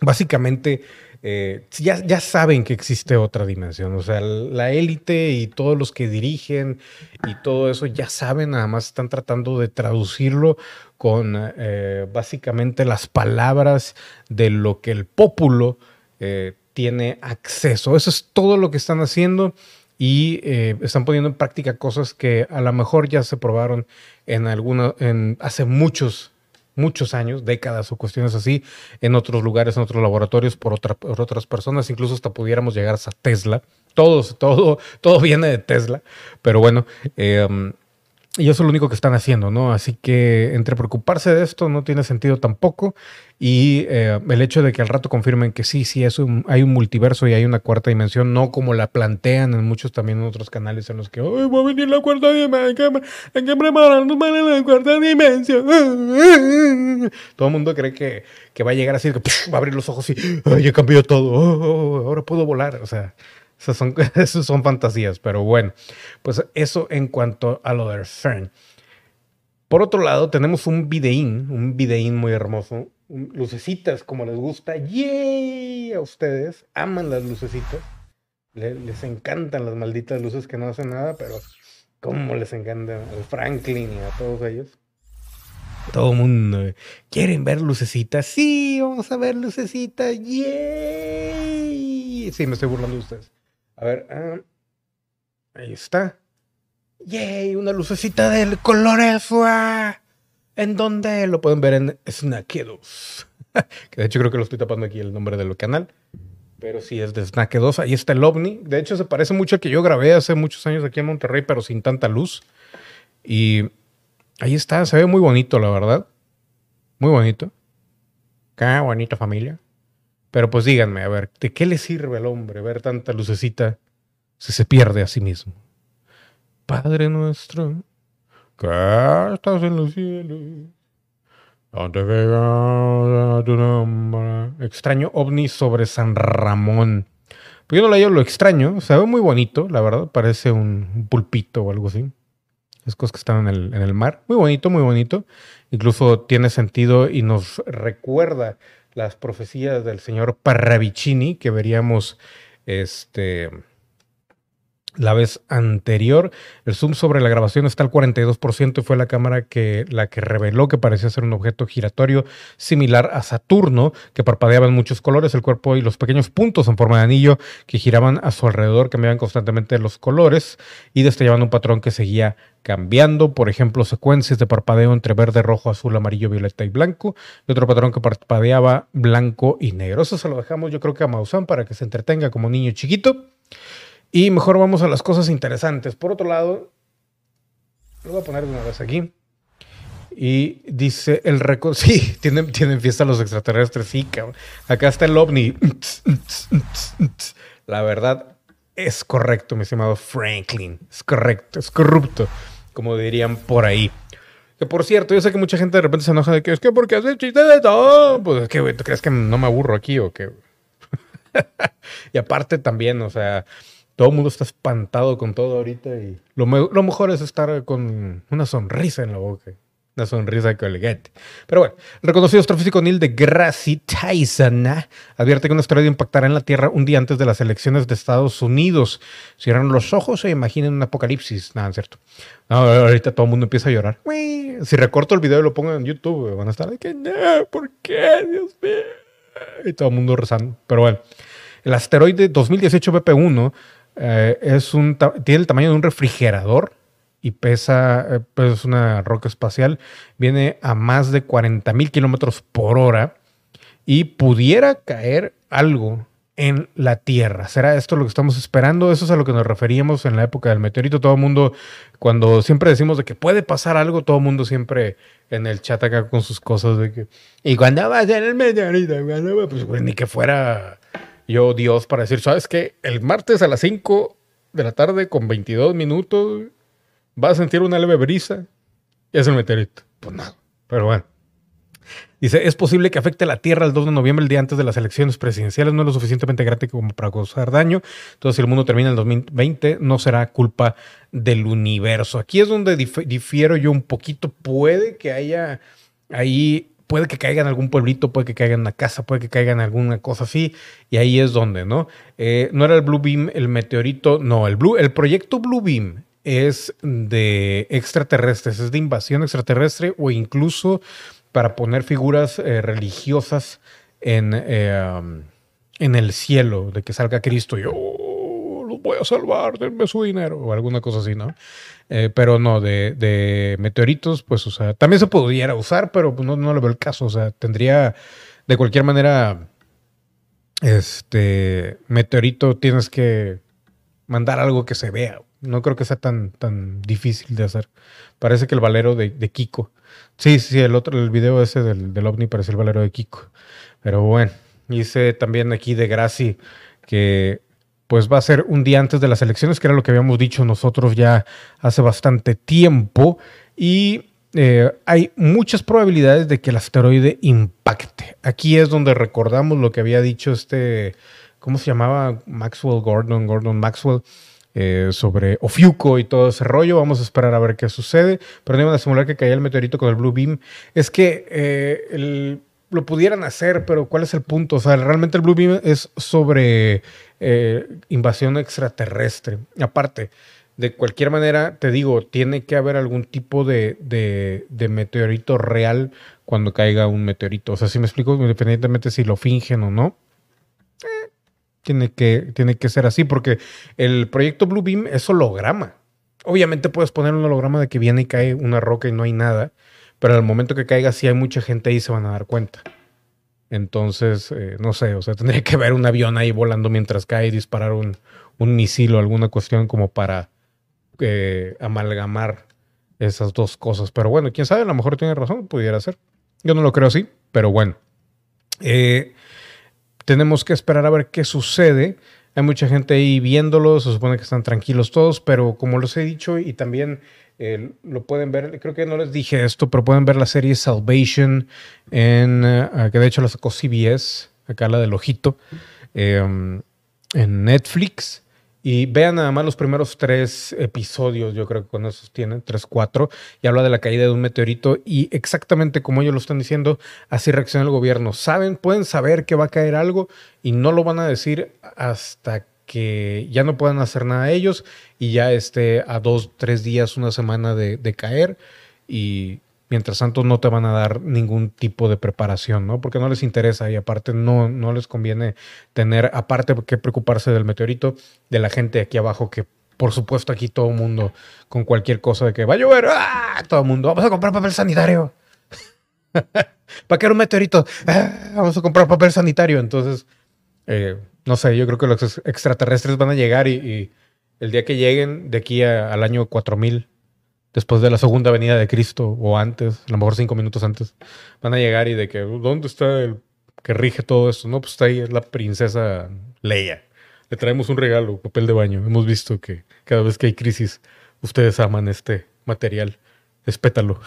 Básicamente, eh, ya, ya, saben que existe otra dimensión. O sea, la élite y todos los que dirigen y todo eso ya saben, nada más están tratando de traducirlo con eh, básicamente las palabras de lo que el pueblo eh, tiene acceso. Eso es todo lo que están haciendo y están poniendo en práctica cosas que a lo mejor ya se probaron en alguna, en hace muchos muchos años, décadas o cuestiones así, en otros lugares, en otros laboratorios, por, otras personas, incluso hasta pudiéramos llegar a Tesla. Todo, todo, todo viene de Tesla, pero bueno, eh, y eso es lo único que están haciendo, ¿no? Así que entre preocuparse de esto no tiene sentido tampoco. Y eh, el hecho de que al rato confirmen que sí, sí, es hay un multiverso y hay una cuarta dimensión, no como la plantean en muchos también en otros canales en los que, ¡ay, va a venir la cuarta dimensión! Hay que prepararnos para la cuarta dimensión. Todo el mundo cree que, que va a llegar así, que va a abrir los ojos y, ¡ay, ya cambió todo! Oh, oh, oh, ahora puedo volar. O sea, esas son, son fantasías, pero bueno, pues eso en cuanto a lo de CERN. Por otro lado, tenemos un videín, un videín muy hermoso, lucecitas como les gusta. ¡Yay! A ustedes aman las lucecitas. les encantan las malditas luces que no hacen nada, pero cómo les encantan a Franklin y a todos ellos. Todo el mundo. Eh, ¿Quieren ver lucecitas? Sí, vamos a ver lucecitas. ¡Yay! Sí, me estoy burlando de ustedes. A ver, ah, ahí está. ¡Yay! Una lucecita del color FUA. ¿En dónde? Lo pueden ver en Snackedos. que de hecho creo que lo estoy tapando aquí el nombre del canal. Pero sí es de Snake 2. Ahí está el ovni. De hecho, se parece mucho al que yo grabé hace muchos años aquí en Monterrey, pero sin tanta luz. Y ahí está. Se ve muy bonito, la verdad. Muy bonito. Qué bonito, familia. Pero pues díganme, a ver, ¿de qué le sirve al hombre ver tanta lucecita si se pierde a sí mismo? Padre nuestro, estás en los cielos, donde tu nombre. Extraño ovni sobre San Ramón. Pues yo no le lo extraño, se ve muy bonito, la verdad, parece un pulpito o algo así. Es cosas que están en el mar. Muy bonito, muy bonito. Incluso tiene sentido y nos recuerda las profecías del señor Parravicini que veríamos este, la vez anterior. El zoom sobre la grabación está al 42% y fue la cámara que, la que reveló que parecía ser un objeto giratorio similar a Saturno, que parpadeaba en muchos colores, el cuerpo y los pequeños puntos en forma de anillo que giraban a su alrededor cambiaban constantemente los colores y destellaban un patrón que seguía cambiando, por ejemplo, secuencias de parpadeo entre verde, rojo, azul, amarillo, violeta y blanco, y otro patrón que parpadeaba blanco y negro. Eso se lo dejamos yo creo que a Maussan para que se entretenga como niño chiquito. Y mejor vamos a las cosas interesantes. Por otro lado, lo voy a poner de una vez aquí. Y dice el récord. Sí, tienen, tienen fiesta los extraterrestres. Sí, cabrón. Acá está el ovni. La verdad es correcto, mi estimado Franklin. Es correcto, es corrupto, como dirían por ahí. Que por cierto, yo sé que mucha gente de repente se enoja de que es que porque hace chiste de todo. Pues es que, güey, ¿tú crees que no me aburro aquí o qué? y aparte también, o sea, todo el mundo está espantado con todo ahorita y lo, mejor es estar con una sonrisa en la boca. Una sonrisa colgate. Pero bueno, reconocido astrofísico Neil deGrasse Tyson ¿eh? advierte que un asteroide impactará en la Tierra un día antes de las elecciones de Estados Unidos. Cierran los ojos e imaginen un apocalipsis. Nada, cierto. ahorita todo el mundo empieza a llorar. Si recorto el video y lo pongo en YouTube, van a estar de que, no, ¿por qué? Dios mío. Y todo el mundo rezando. Pero bueno, el asteroide 2018 BP1 eh, es un, tiene el tamaño de un refrigerador y pesa, eh, pues una roca espacial, viene a más de 40 mil kilómetros por hora y pudiera caer algo en la Tierra. ¿Será esto lo que estamos esperando? Eso es a lo que nos referíamos en la época del meteorito. Todo el mundo, cuando siempre decimos de que puede pasar algo, todo el mundo siempre en el chat acá con sus cosas de que... ¿Y cuando va a ser el meteorito? Pues, pues ni que fuera yo Dios para decir, ¿sabes qué? El martes a las 5 de la tarde con 22 minutos vas a sentir una leve brisa y es el meteorito. Pues nada, pero bueno. Dice, es posible que afecte a la Tierra el 2 de noviembre, el día antes de las elecciones presidenciales. No es lo suficientemente grande como para causar daño. Entonces, si el mundo termina en el 2020, no será culpa del universo. Aquí es donde difiero yo un poquito. Puede que haya ahí puede que caiga en algún pueblito, puede que caiga en una casa, puede que caiga en alguna cosa así, y ahí es donde, ¿no? Eh, no era el Blue Beam, el meteorito, no, el, Blue, el proyecto Blue Beam es de extraterrestres, es de invasión extraterrestre o incluso para poner figuras eh, religiosas en, eh, en el cielo, de que salga Cristo y yo oh, los voy a salvar, denme su dinero o alguna cosa así, ¿no? Eh, pero no, de, meteoritos, pues, o sea, también se pudiera usar, pero pues, no, no le veo el caso. O sea, tendría, de cualquier manera, este, meteorito tienes que mandar algo que se vea. No creo que sea tan, tan difícil de hacer. Parece que el valero de, Kiko. Sí, sí, el otro, el video ese del, del ovni parece el valero de Kiko. Pero bueno, hice también aquí de Graci que pues va a ser un día antes de las elecciones, que era lo que habíamos dicho nosotros ya hace bastante tiempo. Y eh, hay muchas probabilidades de que el asteroide impacte. Aquí es donde recordamos lo que había dicho este, ¿cómo se llamaba? Maxwell Gordon, Gordon Maxwell. Eh, sobre Ofiuco y todo ese rollo. Vamos a esperar a ver qué sucede. Pero no iban a simular que caía el meteorito con el Blue Beam. Es que eh, el lo pudieran hacer, pero ¿cuál es el punto? O sea, realmente el Blue Beam es sobre eh, invasión extraterrestre. Aparte, de cualquier manera, te digo, tiene que haber algún tipo de, de, meteorito real cuando caiga un meteorito. O sea, si me explico, independientemente si lo fingen o no, eh, tiene, que, tiene que ser así, porque el proyecto Blue Beam es holograma. Obviamente puedes poner un holograma de que viene y cae una roca y no hay nada pero al momento que caiga, si hay mucha gente ahí, se van a dar cuenta. Entonces, eh, no sé, o sea, tendría que haber un avión ahí volando mientras cae y disparar un, un misil o alguna cuestión como para eh, amalgamar esas dos cosas. Pero bueno, quién sabe, a lo mejor tiene razón, pudiera ser. Yo no lo creo así, pero bueno. Eh, tenemos que esperar a ver qué sucede. Hay mucha gente ahí viéndolo, se supone que están tranquilos todos, pero como les he dicho y también lo pueden ver, creo que no les dije esto, pero pueden ver la serie Salvation en, eh, que de hecho la sacó CBS, acá la del ojito, em, en Netflix. Y vean nada más los primeros tres episodios, yo creo que con esos tienen, tres, cuatro, y habla de la caída de un meteorito y exactamente como ellos lo están diciendo, así reacciona el gobierno. Saben, pueden saber que va a caer algo y no lo van a decir hasta que ya no puedan hacer nada ellos y ya esté a dos, tres días, una semana de, de caer y mientras tanto no te van a dar ningún tipo de preparación, ¿no? Porque no les interesa y aparte no, no les conviene tener, aparte que preocuparse del meteorito, de la gente aquí abajo que por supuesto aquí todo el mundo con cualquier cosa de que va a llover, ¡ah! todo el mundo, vamos a comprar papel sanitario. ¿Para qué era un meteorito? ¡Ah! vamos a comprar papel sanitario. Entonces, eh, no sé, yo creo que los extraterrestres van a llegar y, el día que lleguen, de aquí al año 4000, después de la segunda venida de Cristo o antes, a lo mejor cinco minutos antes, van a llegar y de que, ¿dónde está el que rige todo esto? No, pues está ahí, es la princesa Leia. Le traemos un regalo, papel de baño. Hemos visto que cada vez que hay crisis, ustedes aman este material. Espétalo.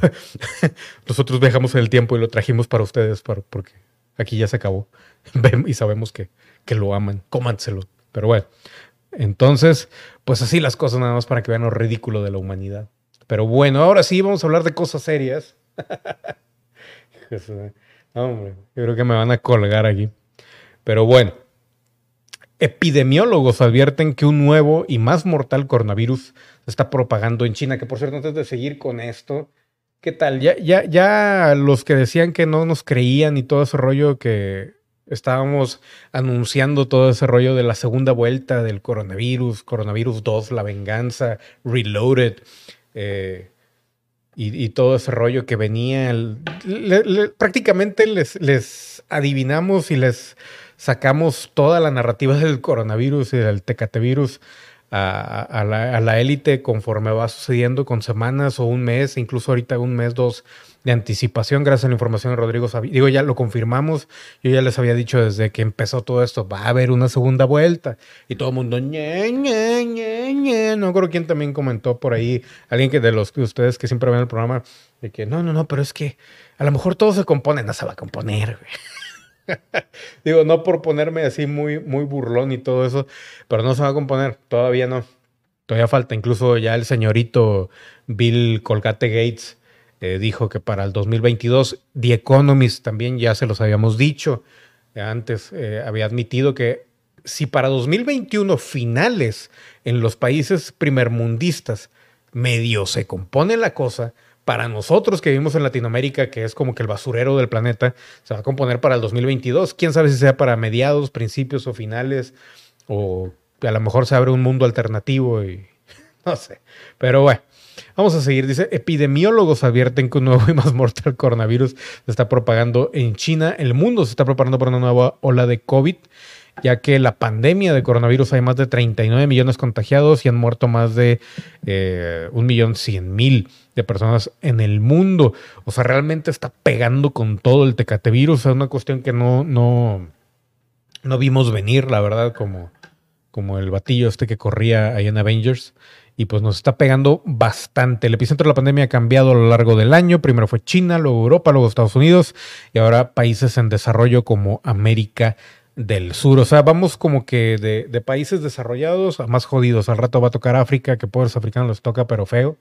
Nosotros viajamos en el tiempo y lo trajimos para ustedes, para, porque aquí ya se acabó. y sabemos que, que lo aman. Cómanselo. Pero bueno, entonces, pues así las cosas nada más para que vean lo ridículo de la humanidad. Pero bueno, ahora sí vamos a hablar de cosas serias. Hombre, yo creo que me van a colgar aquí. Pero bueno, epidemiólogos advierten que un nuevo y más mortal coronavirus se está propagando en China. Que por cierto, antes de seguir con esto, ¿qué tal? Ya, ya, ya los que decían que no nos creían y todo ese rollo que estábamos anunciando todo ese rollo de la segunda vuelta del coronavirus, coronavirus 2, la venganza, reloaded, eh, y, todo ese rollo que venía. prácticamente les, les adivinamos y les sacamos toda la narrativa del coronavirus y del tecatevirus a, la élite conforme va sucediendo con semanas o un mes, incluso ahorita un mes, dos de anticipación, gracias a la información de Rodrigo Digo, ya lo confirmamos. Yo ya les había dicho desde que empezó todo esto, va a haber una segunda vuelta. Y todo el mundo, ñe, ñe, ñe, no creo quién también comentó por ahí, alguien que de los de ustedes que siempre ven el programa, de que no, no, no, pero es que a lo mejor todo se compone, no se va a componer, Digo, no por ponerme así muy, muy burlón y todo eso, pero no se va a componer, todavía no. Todavía falta, incluso ya el señorito Bill Colgate Gates eh, dijo que para el 2022, The Economist también ya se los habíamos dicho, antes eh, había admitido que si para 2021 finales en los países primermundistas medio se compone la cosa, para nosotros que vivimos en Latinoamérica, que es como que el basurero del planeta, se va a componer para el 2022. Quién sabe si sea para mediados, principios o finales, o a lo mejor se abre un mundo alternativo y no sé. Pero bueno, vamos a seguir. Dice, epidemiólogos advierten que un nuevo y más mortal coronavirus se está propagando en China. El mundo se está preparando para una nueva ola de COVID ya que la pandemia de coronavirus hay más de 39 millones contagiados y han muerto más de eh, un millón cien mil de personas en el mundo. O sea, realmente está pegando con todo el tecatevirus. Es una cuestión que no, no, no vimos venir, la verdad, como, como el batillo este que corría ahí en Avengers. Y pues nos está pegando bastante. El epicentro de la pandemia ha cambiado a lo largo del año. Primero fue China, luego Europa, luego Estados Unidos y ahora países en desarrollo como América del sur. O sea, vamos como que de, países desarrollados a más jodidos. Al rato va a tocar África, que pobres africanos les toca, pero feo.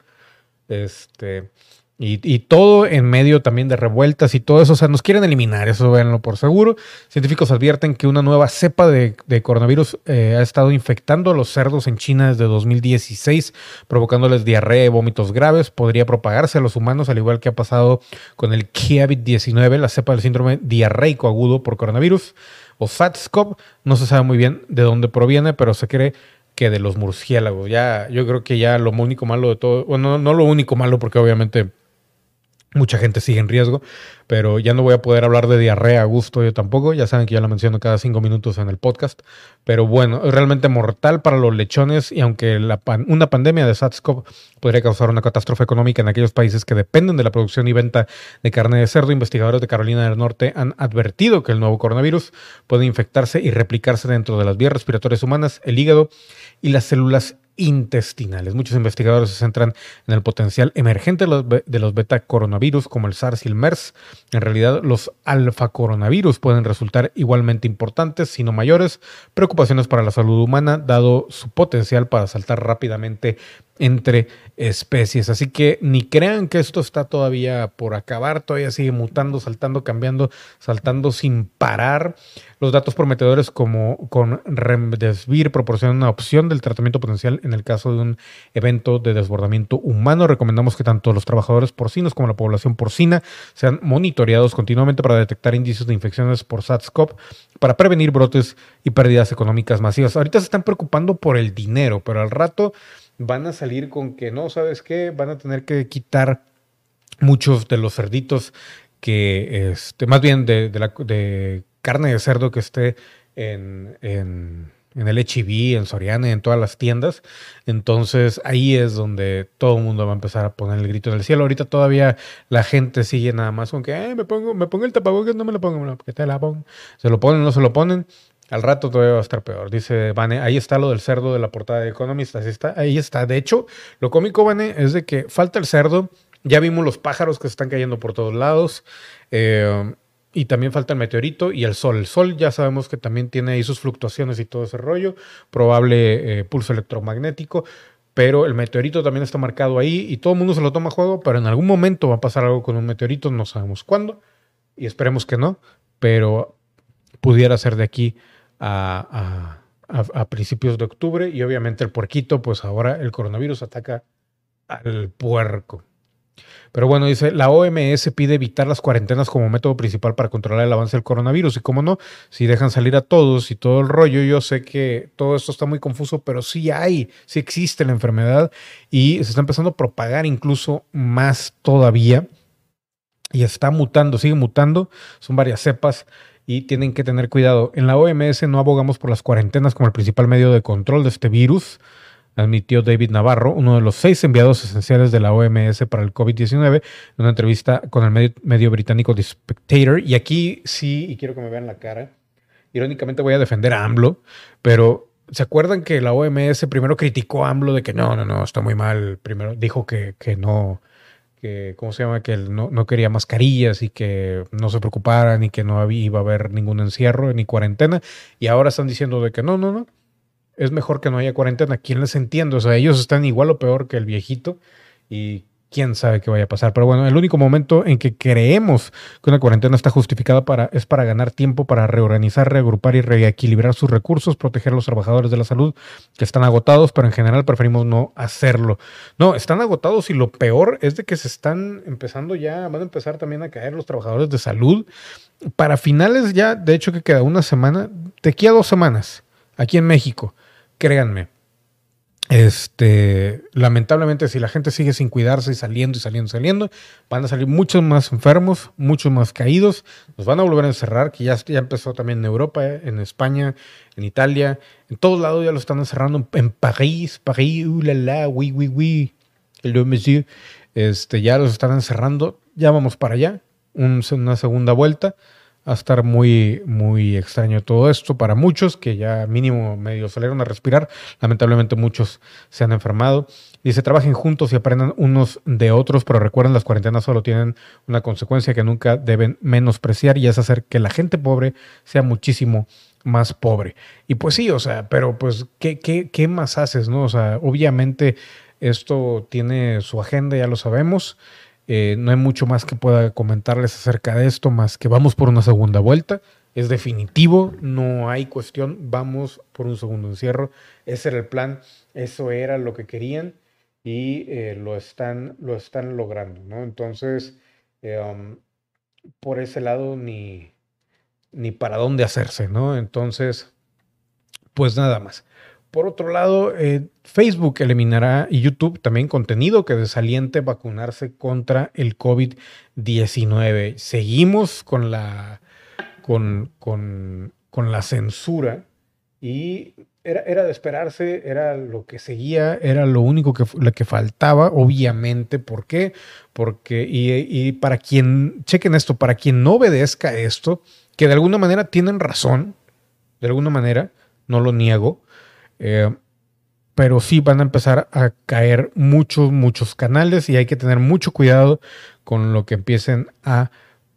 Este. Y, todo en medio también de revueltas y todo eso. O sea, nos quieren eliminar, eso véanlo por seguro. Científicos advierten que una nueva cepa de, coronavirus eh, ha estado infectando a los cerdos en China desde 2016, provocándoles diarrea y vómitos graves. Podría propagarse a los humanos, al igual que ha pasado con el COVID-19, la cepa del síndrome diarreico agudo por coronavirus o SATS-CoV. No se sabe muy bien de dónde proviene, pero se cree que de los murciélagos. Ya, yo creo que ya lo único malo de todo, bueno, no lo único malo, porque obviamente mucha gente sigue en riesgo, pero ya no voy a poder hablar de diarrea a gusto yo tampoco, ya saben que ya lo menciono cada cinco minutos en el podcast, pero bueno, es realmente mortal para los lechones y aunque la una pandemia de SARS-CoV podría causar una catástrofe económica en aquellos países que dependen de la producción y venta de carne de cerdo, investigadores de Carolina del Norte han advertido que el nuevo coronavirus puede infectarse y replicarse dentro de las vías respiratorias humanas, el hígado y las células intestinales. Muchos investigadores se centran en el potencial emergente de los beta coronavirus como el SARS y el MERS. En realidad, los alfa coronavirus pueden resultar igualmente importantes, sino mayores, preocupaciones para la salud humana, dado su potencial para saltar rápidamente entre especies. Así que ni crean que esto está todavía por acabar, todavía sigue mutando, saltando, cambiando, saltando sin parar. Los datos prometedores como con Remdesivir proporcionan una opción del tratamiento potencial en el caso de un evento de desbordamiento humano. Recomendamos que tanto los trabajadores porcinos como la población porcina sean monitoreados continuamente para detectar indicios de infecciones por SARS-CoV para prevenir brotes y pérdidas económicas masivas. Ahorita se están preocupando por el dinero, pero al rato van a salir con que no, ¿sabes qué? Van a tener que quitar muchos de los cerditos que, este, más bien de, la, de carne de cerdo que esté en, en, en el HIV, en Soriana, en todas las tiendas. Entonces ahí es donde todo el mundo va a empezar a poner el grito en el cielo. Ahorita todavía la gente sigue nada más con que me pongo, me pongo el tapabocas, no me lo pongo, te la pongo. Se lo ponen, no se lo ponen. Al rato todavía va a estar peor. Dice Vane, ahí está lo del cerdo de la portada de Economist. Está, ahí está. De hecho, lo cómico, Vane, es de que falta el cerdo. Ya vimos los pájaros que están cayendo por todos lados. Eh, y también falta el meteorito y el sol. El sol ya sabemos que también tiene ahí sus fluctuaciones y todo ese rollo. Probable eh, pulso electromagnético. Pero el meteorito también está marcado ahí y todo el mundo se lo toma a juego. Pero en algún momento va a pasar algo con un meteorito. No sabemos cuándo. Y esperemos que no. Pero pudiera ser de aquí a, principios de octubre y obviamente el puerquito, pues ahora el coronavirus ataca al puerco. Pero bueno, dice, la OMS pide evitar las cuarentenas como método principal para controlar el avance del coronavirus. Y como no, si dejan salir a todos y todo el rollo, yo sé que todo esto está muy confuso, pero sí hay, sí existe la enfermedad y se está empezando a propagar incluso más todavía. Y está mutando, sigue mutando, son varias cepas y tienen que tener cuidado. En la OMS no abogamos por las cuarentenas como el principal medio de control de este virus, admitió David Navarro, uno de los seis enviados esenciales de la OMS para el COVID-19, en una entrevista con el medio, británico The Spectator. Y aquí sí, y quiero que me vean la cara, irónicamente voy a defender a AMLO, pero ¿se acuerdan que la OMS primero criticó a AMLO de que no, no, no, está muy mal? Primero dijo que, que no que, ¿cómo se llama? Que él no, quería mascarillas y que no se preocuparan y que no iba a haber ningún encierro ni cuarentena. Y ahora están diciendo de que no, no, no. Es mejor que no haya cuarentena. ¿Quién les entiende? O sea, ellos están igual o peor que el viejito y quién sabe qué vaya a pasar. Pero bueno, el único momento en que creemos que una cuarentena está justificada para, es para ganar tiempo, para reorganizar, reagrupar y reequilibrar sus recursos, proteger a los trabajadores de la salud que están agotados, pero en general preferimos no hacerlo. No, están agotados y lo peor es de que se están empezando ya, van a empezar también a caer los trabajadores de salud. Para finales ya, de hecho que queda una semana, de aquí a dos semanas, aquí en México, créanme este, lamentablemente, si la gente sigue sin cuidarse y saliendo y saliendo y saliendo, van a salir muchos más enfermos, muchos más caídos, nos van a volver a encerrar, que ya, ya empezó también en Europa, en España, en Italia, en todos lados ya lo están encerrando, en París, París, uh, la, la, oui, oui, oui, el monsieur, este, ya los están encerrando, ya vamos para allá, una segunda vuelta a estar muy, muy extraño todo esto para muchos que ya mínimo medio salieron a respirar. Lamentablemente muchos se han enfermado. Dice, trabajen juntos y aprendan unos de otros, pero recuerden, las cuarentenas solo tienen una consecuencia que nunca deben menospreciar y es hacer que la gente pobre sea muchísimo más pobre. Y pues sí, o sea, pero pues, ¿qué, qué, qué más haces? no? O sea, obviamente esto tiene su agenda, ya lo sabemos. Eh, no hay mucho más que pueda comentarles acerca de esto, más que vamos por una segunda vuelta. Es definitivo, no hay cuestión, vamos por un segundo encierro. Ese era el plan, eso era lo que querían y eh, lo, están, lo están logrando, ¿no? Entonces, eh, um, por ese lado ni, ni para dónde hacerse, ¿no? Entonces, pues nada más. Por otro lado, eh, Facebook eliminará y YouTube también contenido que desaliente vacunarse contra el COVID-19. Seguimos con la, con, con, con la censura y era, era, de esperarse, era lo que seguía, era lo único que, que faltaba, obviamente. ¿Por qué? Porque, y, y para quien, chequen esto, para quien no obedezca esto, que de alguna manera tienen razón, de alguna manera, no lo niego, eh, pero sí van a empezar a caer muchos, muchos canales y hay que tener mucho cuidado con lo que empiecen a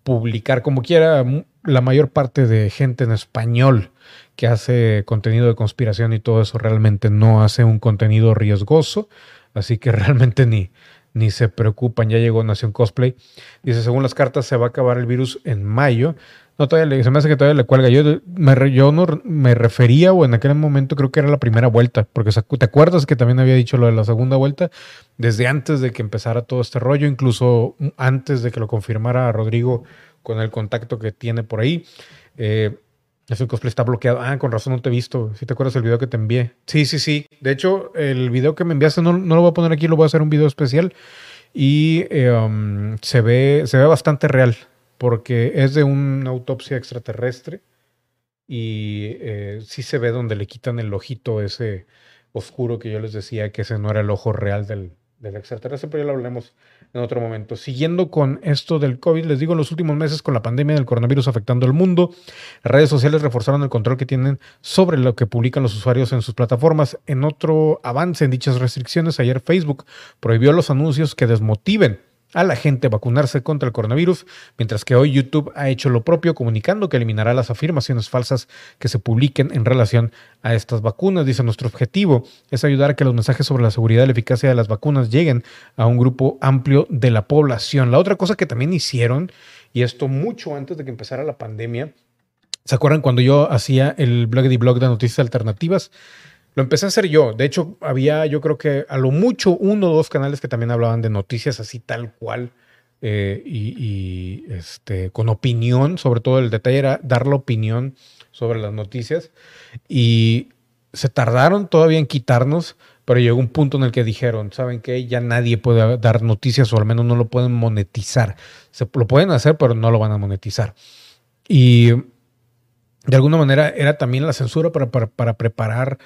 publicar. Como quiera, la mayor parte de gente en español que hace contenido de conspiración y todo eso realmente no hace un contenido riesgoso, así que realmente ni, ni se preocupan. Ya llegó Nación Cosplay. Dice, según las cartas se va a acabar el virus en mayo. No, todavía le, se me hace que todavía le cuelga. Yo me, yo no me refería, o en aquel momento creo que era la primera vuelta, porque te acuerdas que también había dicho lo de la segunda vuelta, desde antes de que empezara todo este rollo, incluso antes de que lo confirmara Rodrigo con el contacto que tiene por ahí. Eh, ese cosplay está bloqueado. Ah, con razón no te he visto. Si te acuerdas el video que te envié. Sí, sí, sí. De hecho, el video que me enviaste no, no lo voy a poner aquí, lo voy a hacer un video especial. Y eh, um, se, ve, se ve bastante real, porque es de una autopsia extraterrestre. Y eh, sí se ve donde le quitan el ojito ese oscuro que yo les decía que ese no era el ojo real del, del extraterrestre, pero ya lo hablaremos en otro momento. Siguiendo con esto del COVID, les digo, en los últimos meses con la pandemia del coronavirus afectando al mundo, las redes sociales reforzaron el control que tienen sobre lo que publican los usuarios en sus plataformas. En otro avance en dichas restricciones, ayer Facebook prohibió los anuncios que desmotiven a la gente vacunarse contra el coronavirus, mientras que hoy YouTube ha hecho lo propio comunicando que eliminará las afirmaciones falsas que se publiquen en relación a estas vacunas. Dice, nuestro objetivo es ayudar a que los mensajes sobre la seguridad y la eficacia de las vacunas lleguen a un grupo amplio de la población. La otra cosa que también hicieron, y esto mucho antes de que empezara la pandemia, ¿se acuerdan cuando yo hacía el blog y blog de noticias alternativas? Lo empecé a hacer yo. De hecho, había yo creo que a lo mucho uno o dos canales que también hablaban de noticias así tal cual. Eh, y, este, con opinión, sobre todo el detalle era dar la opinión sobre las noticias. Y se tardaron todavía en quitarnos, pero llegó un punto en el que dijeron, ¿saben qué? Ya nadie puede dar noticias o al menos no lo pueden monetizar. Se, lo pueden hacer, pero no lo van a monetizar. Y de alguna manera era también la censura para, para, para preparar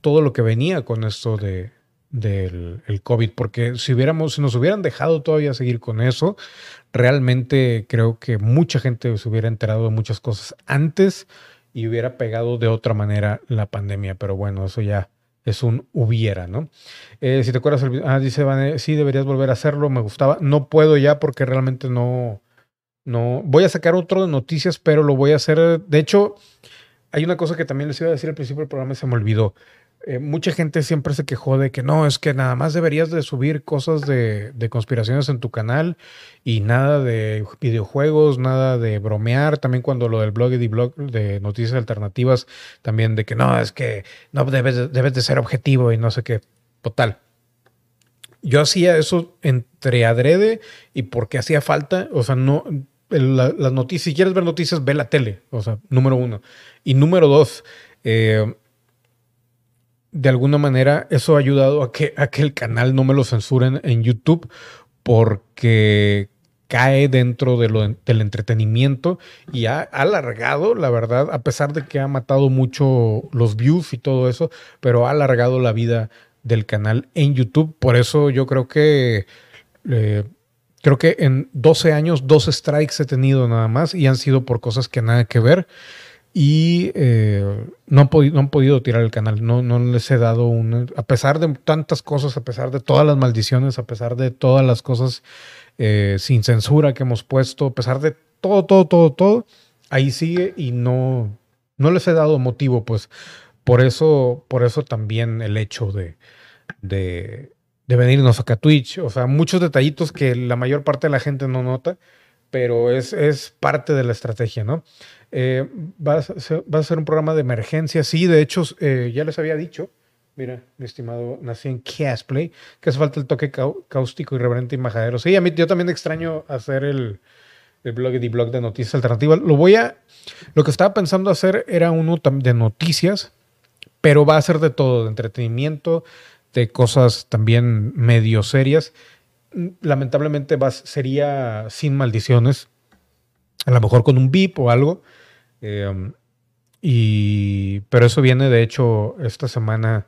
todo lo que venía con esto de, del el COVID, porque si hubiéramos, si nos hubieran dejado todavía seguir con eso, realmente creo que mucha gente se hubiera enterado de muchas cosas antes y hubiera pegado de otra manera la pandemia, pero bueno, eso ya es un hubiera, ¿no? Eh, si te acuerdas, ah, dice Van, sí, deberías volver a hacerlo, me gustaba, no puedo ya porque realmente no, no, voy a sacar otro de noticias, pero lo voy a hacer, de hecho, hay una cosa que también les iba a decir al principio del programa y se me olvidó. Eh, mucha gente siempre se quejó de que no, es que nada más deberías de subir cosas de, conspiraciones en tu canal y nada de videojuegos, nada de bromear. También cuando lo del blog y de noticias alternativas, también de que no, es que no debes, debes de ser objetivo y no sé qué. Total. Yo hacía eso entre adrede y porque hacía falta, o sea, no, las noticias, si quieres ver noticias, ve la tele, o sea, número uno. Y número dos, eh, de alguna manera eso ha ayudado a que, el canal no me lo censuren en YouTube porque cae dentro de lo, del entretenimiento y ha, alargado, la verdad, a pesar de que ha matado mucho los views y todo eso, pero ha alargado la vida del canal en YouTube. Por eso yo creo que... Eh, creo que en 12 años, 12 strikes he tenido nada más y han sido por cosas que nada que ver y eh, no, han podido, no han podido tirar el canal. No, no les he dado un. A pesar de tantas cosas, a pesar de todas las maldiciones, a pesar de todas las cosas eh, sin censura que hemos puesto, a pesar de todo, todo, todo, todo, ahí sigue y no, no les he dado motivo, pues. Por eso, por eso también el hecho de, de, de venirnos acá a Twitch. O sea, muchos detallitos que la mayor parte de la gente no nota, pero es, es parte de la estrategia, ¿no? Eh, va, a ser, un programa de emergencia. Sí, de hecho, eh, ya les había dicho. Mira, mi estimado, nací en Casplay, que hace falta el toque cáustico, irreverente y majadero. Sí, a mí yo también extraño hacer el, el blog y blog de noticias alternativas. Lo voy a. Lo que estaba pensando hacer era uno de noticias, pero va a ser de todo, de entretenimiento, de cosas también medio serias. Lamentablemente va, sería sin maldiciones, a lo mejor con un beep o algo, Em, y, pero eso viene, de hecho, esta semana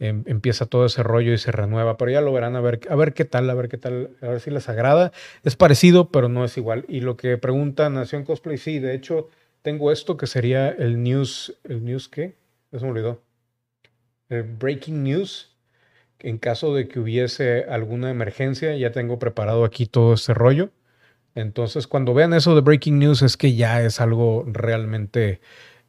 em, empieza todo ese rollo y se renueva, pero ya lo verán a ver, a ver qué tal, a ver qué tal, a ver si les agrada. Es parecido, pero no es igual. Y lo que pregunta Nación Cosplay, sí, de hecho, tengo esto que sería el news, ¿el news qué? Eso me olvidó. El breaking news. en caso de que hubiese alguna emergencia, ya tengo preparado aquí todo ese rollo. Entonces, cuando vean eso de breaking news, es que ya es algo realmente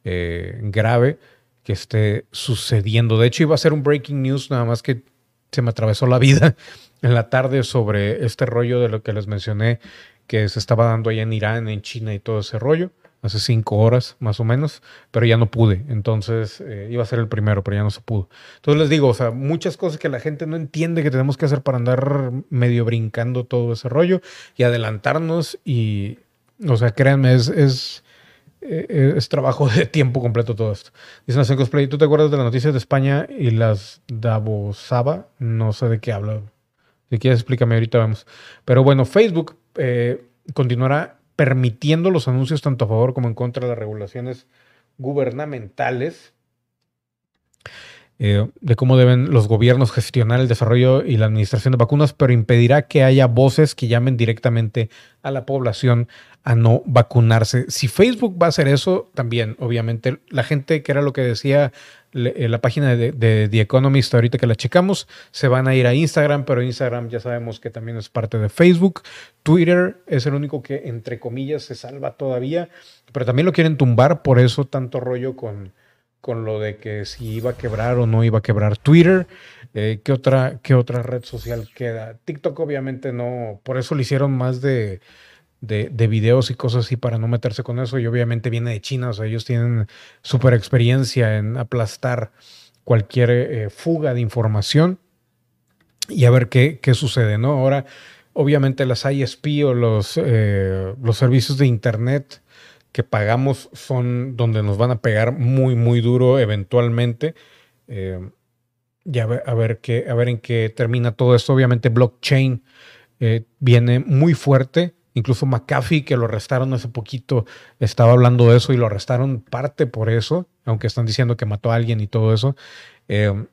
eh, grave que esté sucediendo. De hecho, iba a ser un breaking news, nada más que se me atravesó la vida en la tarde sobre este rollo de lo que les mencioné que se estaba dando allá en Irán, en China y todo ese rollo hace cinco horas más o menos, pero ya no pude. Entonces eh, iba a ser el primero, pero ya no se pudo. Entonces les digo, o sea, muchas cosas que la gente no entiende que tenemos que hacer para andar medio brincando todo ese rollo y adelantarnos y, o sea, créanme, es, es, eh, trabajo de tiempo completo todo esto. Dice Nación Cosplay, ¿tú te acuerdas de las noticias de España y las Davosaba? No sé de qué hablo. Si quieres, explícame, ahorita vamos. Pero bueno, Facebook eh, continuará permitiendo los anuncios tanto a favor como en contra de las regulaciones gubernamentales eh, de cómo deben los gobiernos gestionar el desarrollo y la administración de vacunas, pero impedirá que haya voces que llamen directamente a la población a no vacunarse. Si Facebook va a hacer eso, también, obviamente, la gente, que era lo que decía eh, la página de, The Economist, ahorita que la checamos, se van a ir a Instagram, pero Instagram ya sabemos que también es parte de Facebook. Twitter es el único que, entre comillas, se salva todavía, pero también lo quieren tumbar, por eso tanto rollo con, con lo de que si iba a quebrar o no iba a quebrar Twitter. Eh, ¿qué, otra, ¿Qué otra red social queda? TikTok obviamente no, por eso le hicieron más de de, videos y cosas así para no meterse con eso. Y obviamente viene de China, o sea, ellos tienen súper experiencia en aplastar cualquier eh, fuga de información y a ver qué, qué, sucede, ¿no? Ahora, obviamente las ISP o los, eh, los servicios de Internet que pagamos son donde nos van a pegar muy, muy duro eventualmente. Eh, y a ver, a ver, qué, a ver en qué termina todo esto. Obviamente blockchain viene muy fuerte Incluso McAfee, que lo arrestaron hace poquito, estaba hablando de eso y lo arrestaron parte por eso, aunque están diciendo que mató a alguien y todo eso. Eh,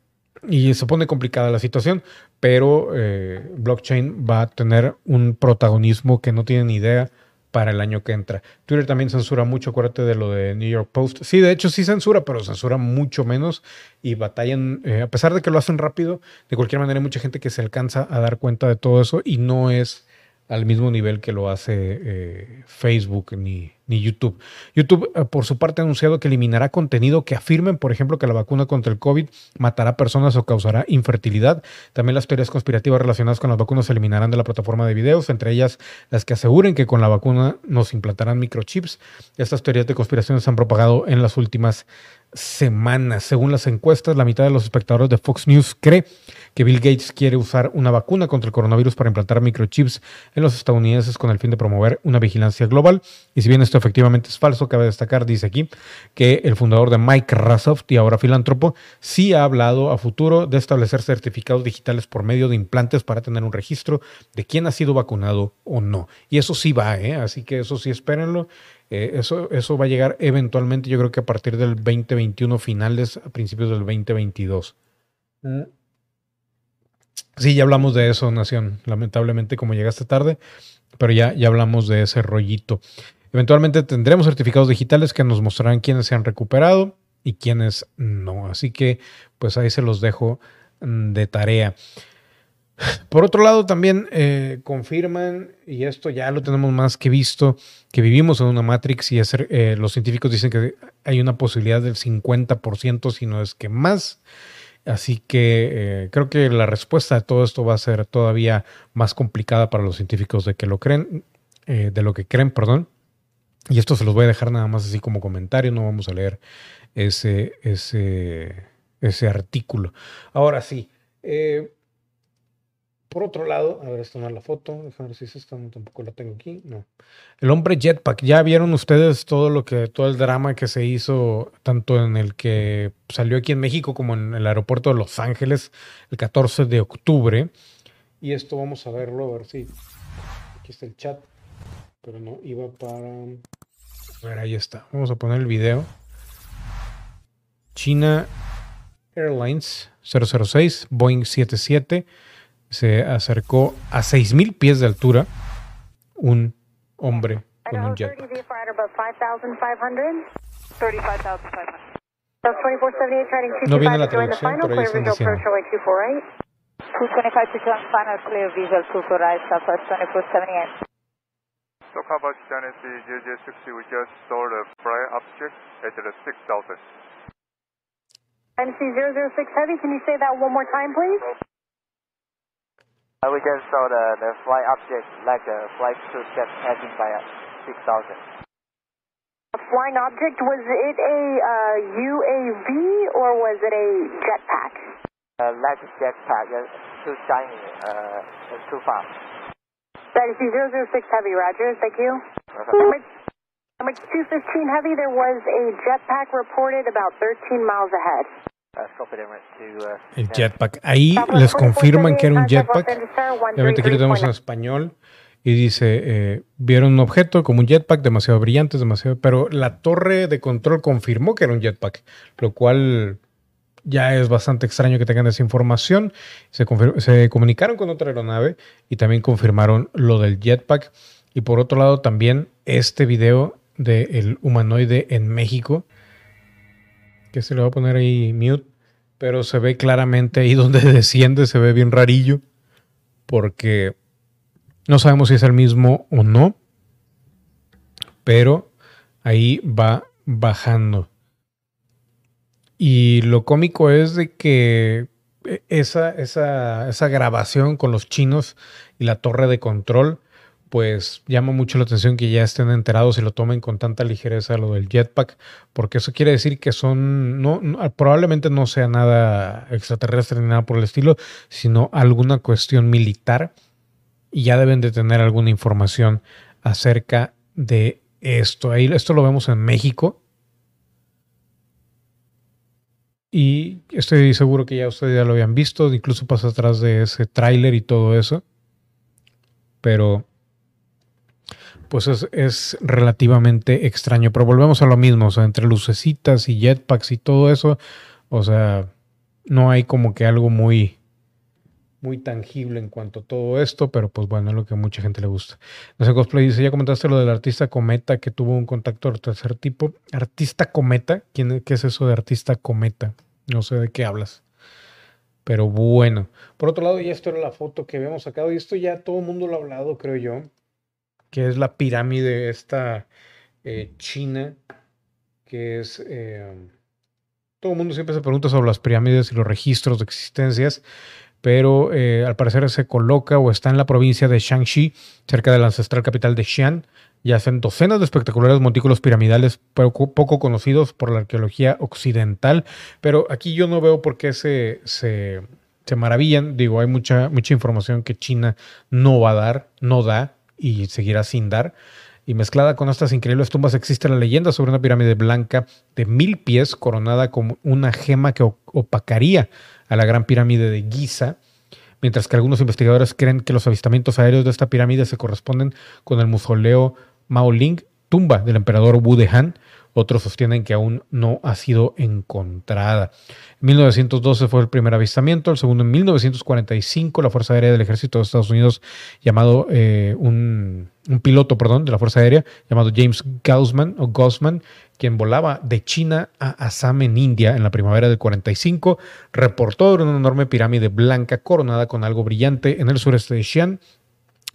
y se pone complicada la situación, pero eh, blockchain va a tener un protagonismo que no tienen idea para el año que entra. Twitter también censura mucho, acuérdate de lo de New York Post. Sí, de hecho sí censura, pero censura mucho menos y batallan, eh, a pesar de que lo hacen rápido, de cualquier manera hay mucha gente que se alcanza a dar cuenta de todo eso y no es al mismo nivel que lo hace eh, Facebook ni, ni, YouTube. YouTube, eh, por su parte, ha anunciado que eliminará contenido que afirmen, por ejemplo, que la vacuna contra el COVID matará personas o causará infertilidad. También las teorías conspirativas relacionadas con las vacunas se eliminarán de la plataforma de videos, entre ellas las que aseguren que con la vacuna nos implantarán microchips. Estas teorías de conspiración se han propagado en las últimas semanas. Según las encuestas, la mitad de los espectadores de Fox News cree que Bill Gates quiere usar una vacuna contra el coronavirus para implantar microchips en los estadounidenses con el fin de promover una vigilancia global. Y si bien esto efectivamente es falso, cabe destacar, dice aquí, que el fundador de Microsoft y ahora filántropo sí ha hablado a futuro de establecer certificados digitales por medio de implantes para tener un registro de quién ha sido vacunado o no. Y eso sí va, ¿eh? así que eso sí espérenlo. Eh, eso, eso va a llegar eventualmente, yo creo que a partir del 2021, finales, a principios del 2022. Mm. Sí, ya hablamos de eso, Nación. Lamentablemente, como llegaste tarde, pero ya, ya hablamos de ese rollito. Eventualmente tendremos certificados digitales que nos mostrarán quiénes se han recuperado y quiénes no. Así que, pues ahí se los dejo mm, de tarea. Por otro lado, también eh, confirman, y esto ya lo tenemos más que visto, que vivimos en una Matrix y eh, los científicos dicen que hay una posibilidad del 50%, si no es que más. Así que eh, creo que la respuesta de todo esto va a ser todavía más complicada para los científicos de que lo creen, de lo que creen, perdón. Y esto se los voy a dejar nada más así como comentario, no vamos a leer ese, ese, ese artículo. Ahora sí. Por otro lado, a ver, esta no es la foto, déjame ver si es esta, tampoco la tengo aquí, no. El hombre jetpack, ya vieron ustedes todo lo que, todo el drama que se hizo, tanto en el que salió aquí en México como en el aeropuerto de Los Ángeles el 14 de octubre. Y esto vamos a verlo, a ver si, aquí está el chat, pero no, iba para, a ver, ahí está, vamos a poner el video. China Airlines 006, Boeing 77 se acercó a 6.000 pies de altura un hombre con un jet. No viene la traducción, pero ahí están diciendo. 225 to join final clear visual 2 Southwest 2478. Sokaba Genesee JJ60, we just saw the fly object at the 6 southwest. MC 006 Heavy, can you say that one more time, please? Uh, we just saw the, the fly object like a flight suit jet passing by at 6,000. A flying object, was it a uh, UAV or was it a jetpack? Uh, like a jetpack, uh, too shiny, uh, and too fast. Dynasty 006 Heavy, Roger, thank you. Number, number 215 Heavy, there was a jetpack reported about 13 miles ahead. El jetpack. Ahí les confirman que era un jetpack. Obviamente aquí lo tenemos en español. Y dice, eh, vieron un objeto como un jetpack, demasiado brillante, demasiado... Pero la torre de control confirmó que era un jetpack, lo cual ya es bastante extraño que tengan esa información. Se, se comunicaron con otra aeronave y también confirmaron lo del jetpack. Y por otro lado también este video del humanoide en México, que se le va a poner ahí mute, pero se ve claramente ahí donde desciende, se ve bien rarillo, porque no sabemos si es el mismo o no, pero ahí va bajando. Y lo cómico es de que esa, esa, esa grabación con los chinos y la torre de control, pues llama mucho la atención que ya estén enterados y lo tomen con tanta ligereza lo del jetpack, porque eso quiere decir que son, probablemente no sea nada extraterrestre ni nada por el estilo, sino alguna cuestión militar y ya deben de tener alguna información acerca de esto. Ahí esto lo vemos en México. Y estoy seguro que ya ustedes ya lo habían visto, incluso pasa atrás de ese tráiler y todo eso. Pero pues es, es, relativamente extraño. Pero volvemos a lo mismo, o sea, entre lucecitas y jetpacks y todo eso, o sea, no hay como que algo muy, muy tangible en cuanto a todo esto, pero pues bueno, es lo que a mucha gente le gusta. No sé, Cosplay dice, ya comentaste lo del artista Cometa que tuvo un contacto del tercer tipo. Artista Cometa, ¿Quién, ¿qué es eso de artista Cometa? No sé de qué hablas. Pero bueno, por otro lado, ya esto era la foto que habíamos sacado y esto ya todo el mundo lo ha hablado, creo yo, que es la pirámide esta eh, china, que es... Eh, todo el mundo siempre se pregunta sobre las pirámides y los registros de existencias pero eh, al parecer se coloca o está en la provincia de Shaanxi, cerca de la ancestral capital de Xi'an. Y hacen docenas de espectaculares montículos piramidales poco, poco, conocidos por la arqueología occidental. Pero aquí yo no veo por qué se, se, se maravillan. Digo, hay mucha, mucha información que China no va a dar, no da y seguirá sin dar. Y mezclada con estas increíbles tumbas existe la leyenda sobre una pirámide blanca de mil pies coronada con una gema que opacaría a la Gran Pirámide de Giza, mientras que algunos investigadores creen que los avistamientos aéreos de esta pirámide se corresponden con el mausoleo Maoling, tumba del emperador Wu de Han. Otros sostienen que aún no ha sido encontrada. En 1912 fue el primer avistamiento, el segundo en 1945, la Fuerza Aérea del Ejército de Estados Unidos, llamado eh, un, piloto, perdón, de la Fuerza Aérea, llamado James Gaussman, o Gaussman, quien volaba de China a Assam en India en la primavera del 45, reportó una enorme pirámide blanca coronada con algo brillante en el sureste de Xi'an.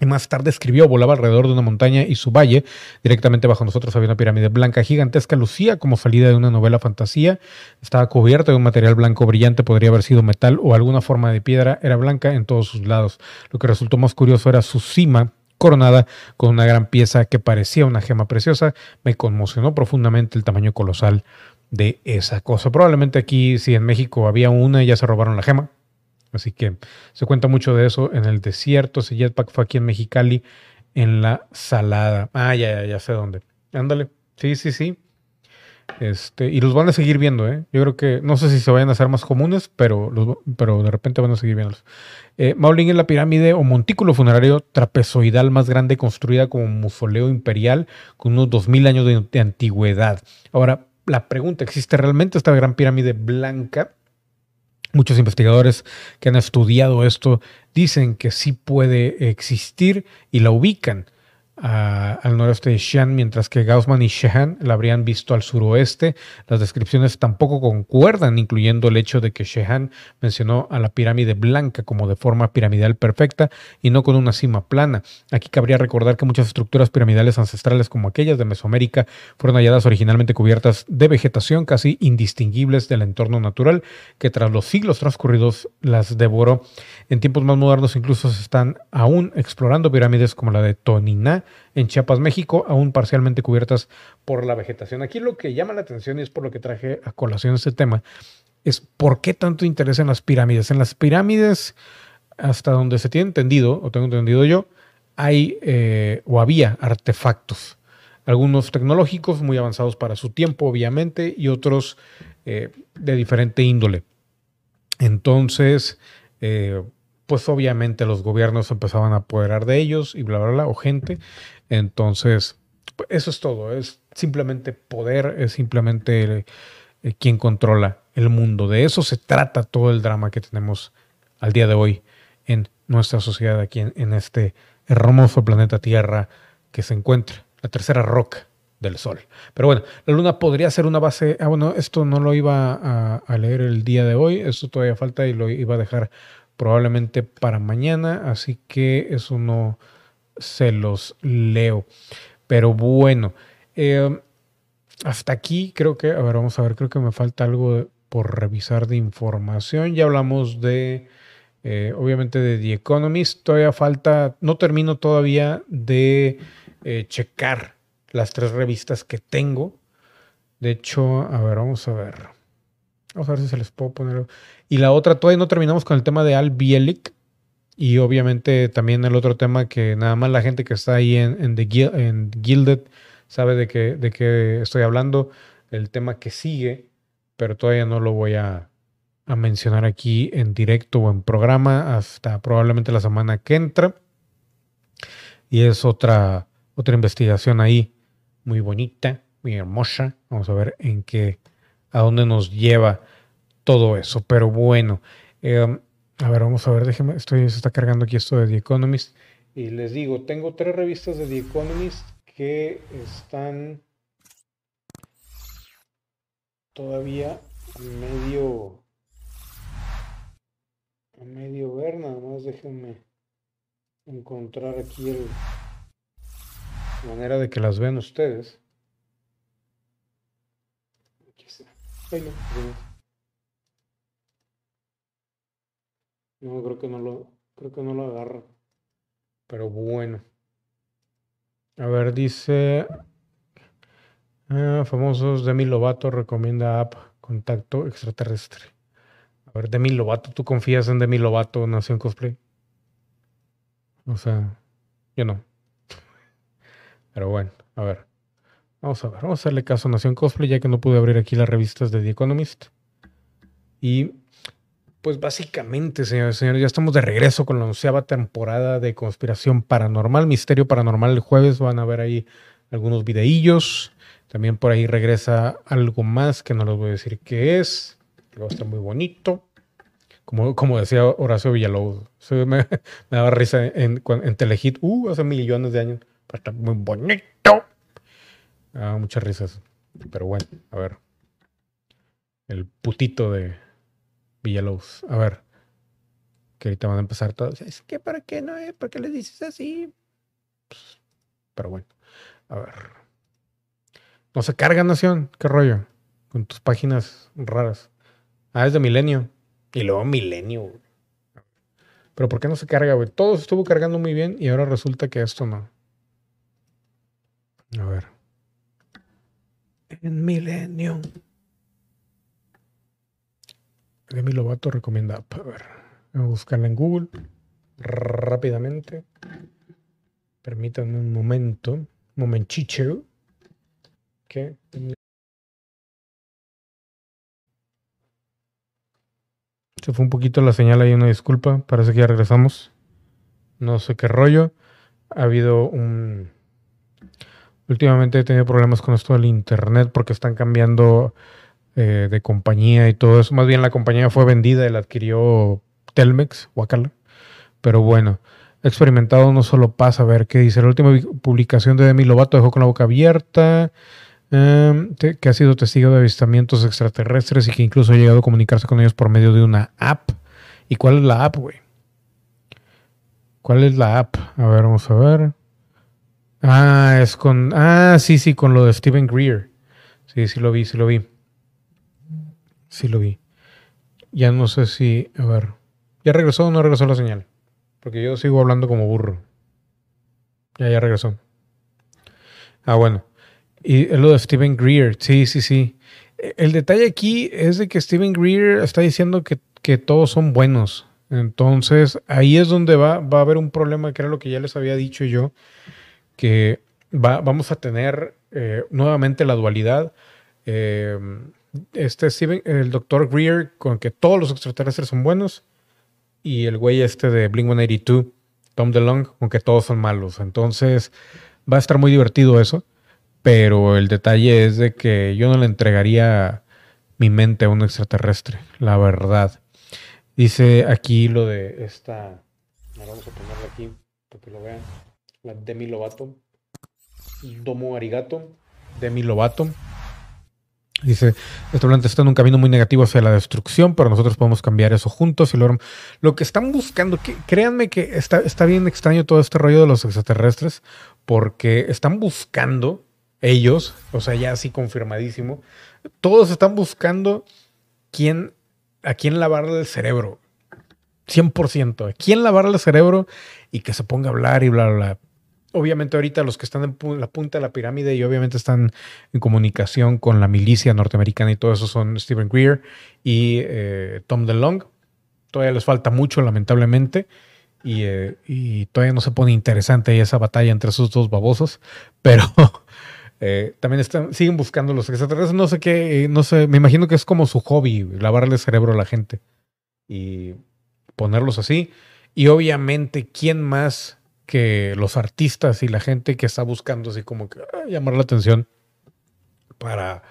Y más tarde escribió, volaba alrededor de una montaña y su valle, directamente bajo nosotros había una pirámide blanca gigantesca, lucía como salida de una novela fantasía, estaba cubierta de un material blanco brillante, podría haber sido metal o alguna forma de piedra, era blanca en todos sus lados. Lo que resultó más curioso era su cima, coronada con una gran pieza que parecía una gema preciosa. Me conmocionó profundamente el tamaño colosal de esa cosa. Probablemente aquí, si en México había una, ya se robaron la gema. Así que se cuenta mucho de eso en el desierto. Ese jetpack fue aquí en Mexicali, en la Salada. Ah, ya, ya, ya sé dónde. Ándale. Sí, sí, sí. Este, y los van a seguir viendo, ¿eh? Yo creo que, no sé si se vayan a hacer más comunes, pero, los, pero de repente van a seguir viéndolos. Eh, es la pirámide o montículo funerario trapezoidal más grande construida como mausoleo imperial con unos 2000 años de, de antigüedad. Ahora, la pregunta, ¿existe realmente esta gran pirámide blanca? Muchos investigadores que han estudiado esto dicen que sí puede existir y la ubican al noreste de Xi'an, mientras que Gaussman y Shehan la habrían visto al suroeste. Las descripciones tampoco concuerdan, incluyendo el hecho de que Shehan mencionó a la pirámide blanca como de forma piramidal perfecta y no con una cima plana. Aquí cabría recordar que muchas estructuras piramidales ancestrales como aquellas de Mesoamérica fueron halladas originalmente cubiertas de vegetación casi indistinguibles del entorno natural que tras los siglos transcurridos las devoró. En tiempos más modernos incluso se están aún explorando pirámides como la de Toniná en Chiapas, México, aún parcialmente cubiertas por la vegetación. Aquí lo que llama la atención y es por lo que traje a colación este tema, es por qué tanto interés en las pirámides. En las pirámides, hasta donde se tiene entendido, o tengo entendido yo, hay eh, o había artefactos. Algunos tecnológicos muy avanzados para su tiempo, obviamente, y otros eh, de diferente índole. Entonces, eh, pues obviamente los gobiernos empezaban a apoderar de ellos y bla, bla, bla, o gente. Entonces, eso es todo. Es simplemente poder, es simplemente eh, quien controla el mundo. De eso se trata todo el drama que tenemos al día de hoy en nuestra sociedad, aquí en, este hermoso planeta Tierra que se encuentra, la tercera roca del Sol. Pero bueno, la Luna podría ser una base. Ah, bueno, esto no lo iba a, a leer el día de hoy, esto todavía falta y lo iba a dejar probablemente para mañana, así que eso no se los leo. Pero bueno, em, hasta aquí creo que, a ver, vamos a ver, creo que me falta algo por revisar de información. Ya hablamos de, eh, obviamente, de The Economist. Todavía falta, no termino todavía de eh, checar las tres revistas que tengo. De hecho, a ver, vamos a ver. Vamos a ver si se les puedo poner. Y la otra, todavía no terminamos con el tema de Al Bielik. Y obviamente también el otro tema que nada más la gente que está ahí en, en, Gilded sabe de qué, de qué estoy hablando. El tema que sigue, pero todavía no lo voy a, a mencionar aquí en directo o en programa hasta probablemente la semana que entra. Y es otra, otra investigación ahí muy bonita, muy hermosa. Vamos a ver en qué, a dónde nos lleva todo eso. Pero bueno, em, a ver, vamos a ver, déjeme, estoy, se está cargando aquí esto de The Economist. Y les digo, tengo tres revistas de The Economist que están todavía medio a medio ver, nada más déjenme encontrar aquí el manera de que las vean ustedes. No, creo que no lo, creo que no lo agarra. Pero bueno. A ver, dice. Ah, famosos Demi Lovato recomienda app Contacto Extraterrestre. A ver, Demi Lovato, ¿tú confías en Demi Lovato Nación Cosplay? O sea, yo no. Pero bueno, a ver. Vamos a ver, vamos a hacerle caso a Nación Cosplay, ya que no pude abrir aquí las revistas de The Economist. Y pues básicamente, señores y señores, ya estamos de regreso con la onceava temporada de Conspiración Paranormal, Misterio Paranormal. El jueves van a ver ahí algunos videillos. También por ahí regresa algo más que no les voy a decir qué es, que va muy bonito. Como, como decía Horacio Villalobos, me, daba risa en, Telehit, uh, hace millones de años, va a muy bonito. Ah, muchas risas. Pero bueno, a ver. El putito de, Villalobos. A ver. Que ahorita van a empezar todos. Es que para qué no es, ¿por qué le dices así? Pues, pero bueno. A ver. No se carga, Nación. ¿Qué rollo? Con tus páginas raras. Ah, es de Milenio. Y luego Milenio. Pero ¿por qué no se carga, güey? Todo estuvo cargando muy bien y ahora resulta que esto no. A ver. En Milenio. Demi Lovato recomienda. A ver, voy a buscarla en Google rápidamente. Permítanme un momento, momenticho. Que Se fue un poquito la señal ahí, una disculpa. Parece que ya regresamos. No sé qué rollo. Ha habido un. Últimamente he tenido problemas con esto del internet porque están cambiando eh, de compañía y todo eso. Más bien la compañía fue vendida y la adquirió Telmex, Wakala. Pero bueno, experimentado no solo pasa. A ver qué dice. La última publicación de Demi Lovato dejó con la boca abierta. em, que ha sido testigo de avistamientos extraterrestres y que incluso ha llegado a comunicarse con ellos por medio de una app. ¿Y cuál es la app, güey? ¿Cuál es la app? A ver, vamos a ver. Ah, es con. Ah, sí, sí, con lo de Stephen Greer. Sí, sí lo vi, sí lo vi. Sí lo vi. Ya no sé si. A ver. ¿Ya regresó o no regresó la señal? Porque yo sigo hablando como burro. Ya, ya regresó. Ah, bueno. Y lo de Stephen Greer. Sí, sí, sí. El detalle aquí es de que Stephen Greer está diciendo que, que todos son buenos. Entonces, ahí es donde va, va a haber un problema, que era lo que ya les había dicho yo, que va- vamos a tener eh, nuevamente la dualidad. Eh, este Steven- el doctor Greer con que todos los extraterrestres son buenos y el güey este de Blink 182, Tom DeLonge, con que todos son malos. Entonces va a estar muy divertido eso, pero el detalle es de que yo no le entregaría mi mente a un extraterrestre, la verdad. Dice aquí lo de esta, vamos a aquí para que lo vean, Demi Lovato, Domo Arigato, Demi Lovato. Dice, este planeta está en un camino muy negativo hacia la destrucción, pero nosotros podemos cambiar eso juntos y lo, lo que están buscando, que, créanme que está, está bien extraño todo este rollo de los extraterrestres, porque están buscando ellos, o sea, ya así confirmadísimo, todos están buscando quién, a quién lavarle el cerebro. 100%. ¿A quién lavarle el cerebro y que se ponga a hablar y bla, bla, bla? Obviamente ahorita los que están en la punta de la pirámide y obviamente están en comunicación con la milicia norteamericana y todo eso son Stephen Greer y eh, Tom DeLonge. Todavía les falta mucho, lamentablemente. Y, eh, todavía no se pone interesante esa batalla entre esos dos babosos. Pero eh, también están, siguen buscando los extraterrestres. No sé qué, no sé, me imagino que es como su hobby, lavarle el cerebro a la gente. Y ponerlos así. Y obviamente, ¿quién más que los artistas y la gente que está buscando así como que ah, llamar la atención para,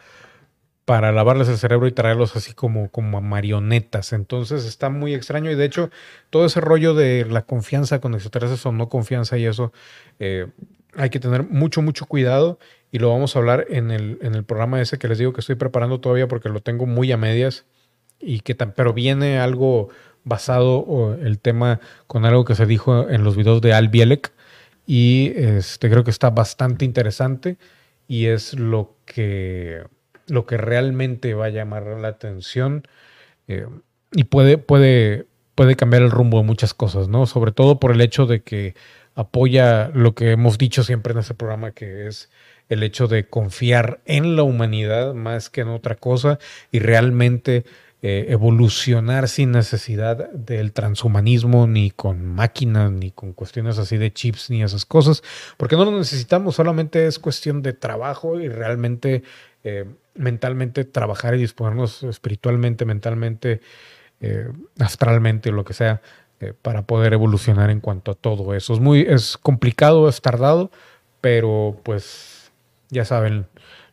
para lavarles el cerebro y traerlos así como, como a marionetas? Entonces está muy extraño y de hecho todo ese rollo de la confianza con extraterrestres o no confianza y eso eh, hay que tener mucho, mucho cuidado y lo vamos a hablar en el, en el programa ese que les digo que estoy preparando todavía porque lo tengo muy a medias y que tan, pero viene algo basado el tema con algo que se dijo en los videos de Al Bielek y este creo que está bastante interesante y es lo que lo que realmente va a llamar la atención eh, y puede puede puede cambiar el rumbo de muchas cosas, ¿no? Sobre todo por el hecho de que apoya lo que hemos dicho siempre en este programa que es el hecho de confiar en la humanidad más que en otra cosa y realmente eh, evolucionar sin necesidad del transhumanismo, ni con máquinas, ni con cuestiones así de chips, ni esas cosas, porque no lo necesitamos, solamente es cuestión de trabajo y realmente eh, mentalmente trabajar y disponernos espiritualmente, mentalmente, eh, astralmente, lo que sea, para poder evolucionar en cuanto a todo eso. Es muy, es complicado, es tardado, pero pues ya saben,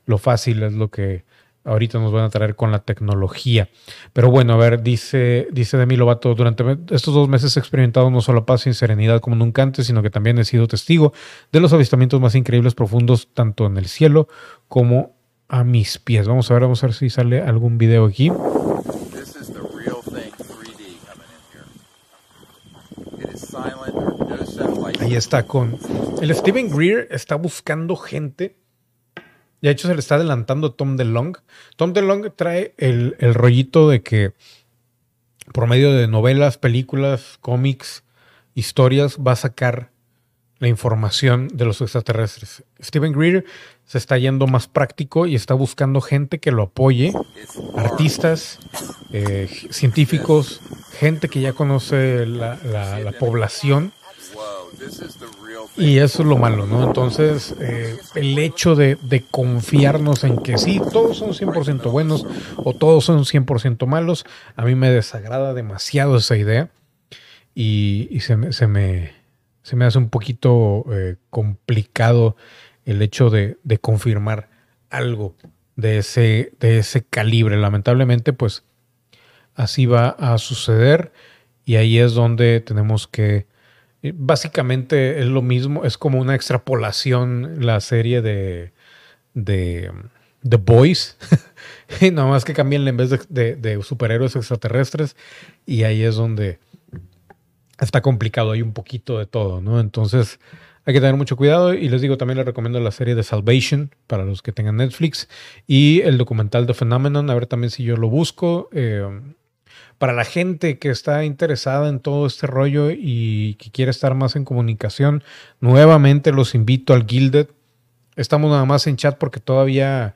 lo fácil es lo que ahorita nos van a traer con la tecnología. Pero bueno, a ver, dice, dice Demi Lovato, durante estos dos meses he experimentado no solo paz y serenidad como nunca antes, sino que también he sido testigo de los avistamientos más increíbles, profundos, tanto en el cielo como a mis pies. Vamos a ver, vamos a ver si sale algún video aquí. This is the real thing 3D coming in here. It is silent, no satellite. Ahí está con... El Steven Greer está buscando gente. De hecho, se le está adelantando Tom DeLong. Tom DeLong trae el, el rollito de que por medio de novelas, películas, cómics, historias, va a sacar la información de los extraterrestres. Steven Greer se está yendo más práctico y está buscando gente que lo apoye, artistas, eh, científicos, gente que ya conoce la, la- la población. Y eso es lo malo, ¿no? Entonces, eh, el hecho de, de confiarnos en que sí, todos son 100% buenos o todos son 100% malos, a mí me desagrada demasiado esa idea y, y se, me, se, me, se me hace un poquito eh, complicado el hecho de, de confirmar algo de ese, de ese calibre. Lamentablemente, pues así va a suceder y ahí es donde tenemos que Básicamente es lo mismo, es como una extrapolación la serie de, The Boys. y nada más que cambien en vez de superhéroes extraterrestres. Y ahí es donde está complicado, hay un poquito de todo, ¿no? Entonces hay que tener mucho cuidado y les digo, también les recomiendo la serie de Salvation para los que tengan Netflix y el documental de Phenomenon, a ver también si yo lo busco. Eh, para la gente que está interesada en todo este rollo y que quiere estar más en comunicación, nuevamente los invito al Gilded. Estamos nada más en chat porque todavía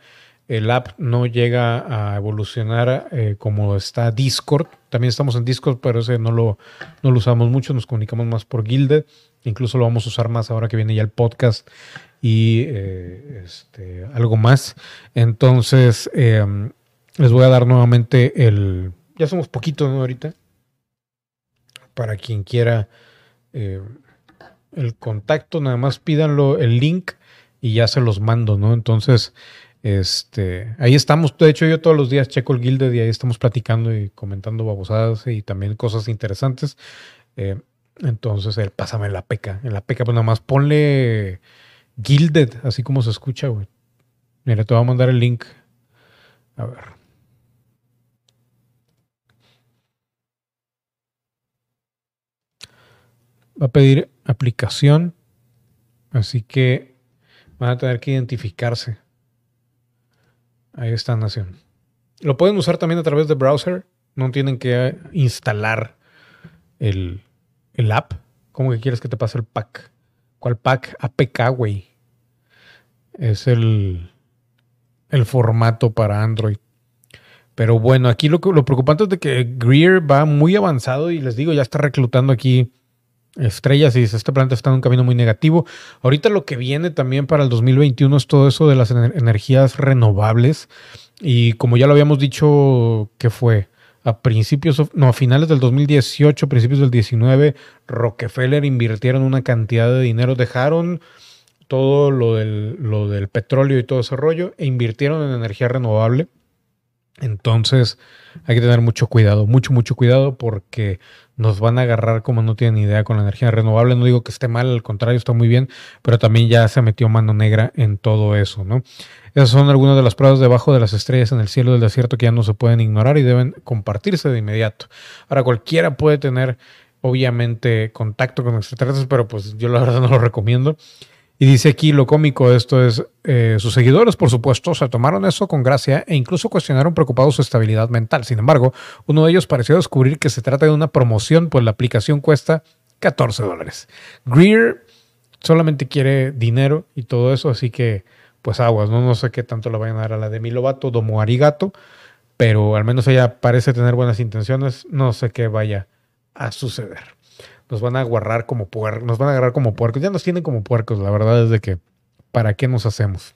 el app no llega a evolucionar eh, como está Discord. También estamos en Discord, pero ese no lo, usamos mucho, nos comunicamos más por Gilded. Incluso lo vamos a usar más ahora que viene ya el podcast y eh, este, algo más. Entonces, eh, les voy a dar nuevamente el... Ya somos poquitos, ¿no? Ahorita. Para quien quiera eh, el contacto, nada más pídanlo el link y ya se los mando, ¿no? Entonces, este, ahí estamos. De hecho, yo todos los días checo el Gilded y ahí estamos platicando y comentando babosadas y también cosas interesantes. Eh, entonces, el pásame la peca. En la peca, pues nada más ponle Gilded, así como se escucha, güey. Mira, te voy a mandar el link. A ver. Va a pedir aplicación. Así que van a tener que identificarse. Ahí está, Nación. Lo pueden usar también a través de browser. No tienen que instalar el, el app. ¿Cómo que quieres que te pase el pack? ¿Cuál pack? APK, güey. Es el, el formato para Android. Pero bueno, aquí lo, lo preocupante es de que Greer va muy avanzado y les digo, ya está reclutando aquí estrellas y dice, este planeta está en un camino muy negativo. Ahorita lo que viene también para el 2021 es todo eso de las ener- energías renovables. Y como ya lo habíamos dicho, que fue? A principios, no, a finales del 2018, principios del 19, Rockefeller invirtieron una cantidad de dinero, dejaron todo lo del, lo del petróleo y todo ese rollo e invirtieron en energía renovable. Entonces hay que tener mucho cuidado, mucho, mucho cuidado porque nos van a agarrar como no tienen idea con la energía renovable. No digo que esté mal, al contrario, está muy bien, pero también ya se metió mano negra en todo eso, ¿no? Esas son algunas de las pruebas debajo de las estrellas en el cielo del desierto que ya no se pueden ignorar y deben compartirse de inmediato. Ahora, cualquiera puede tener, obviamente, contacto con extraterrestres, pero pues yo la verdad no lo recomiendo. Y dice aquí lo cómico de esto es, eh, sus seguidores, por supuesto, se tomaron eso con gracia e incluso cuestionaron preocupados su estabilidad mental. Sin embargo, uno de ellos pareció descubrir que se trata de una promoción, pues la aplicación cuesta 14 dólares. Greer solamente quiere dinero y todo eso, así que pues aguas, ¿no? No sé qué tanto le vayan a dar a la de Milovato, Domo Arigato, pero al menos ella parece tener buenas intenciones, no sé qué vaya a suceder nos van a agarrar como puercos, nos van a agarrar como puercos, ya nos tienen como puercos, la verdad es de que ¿para qué nos hacemos?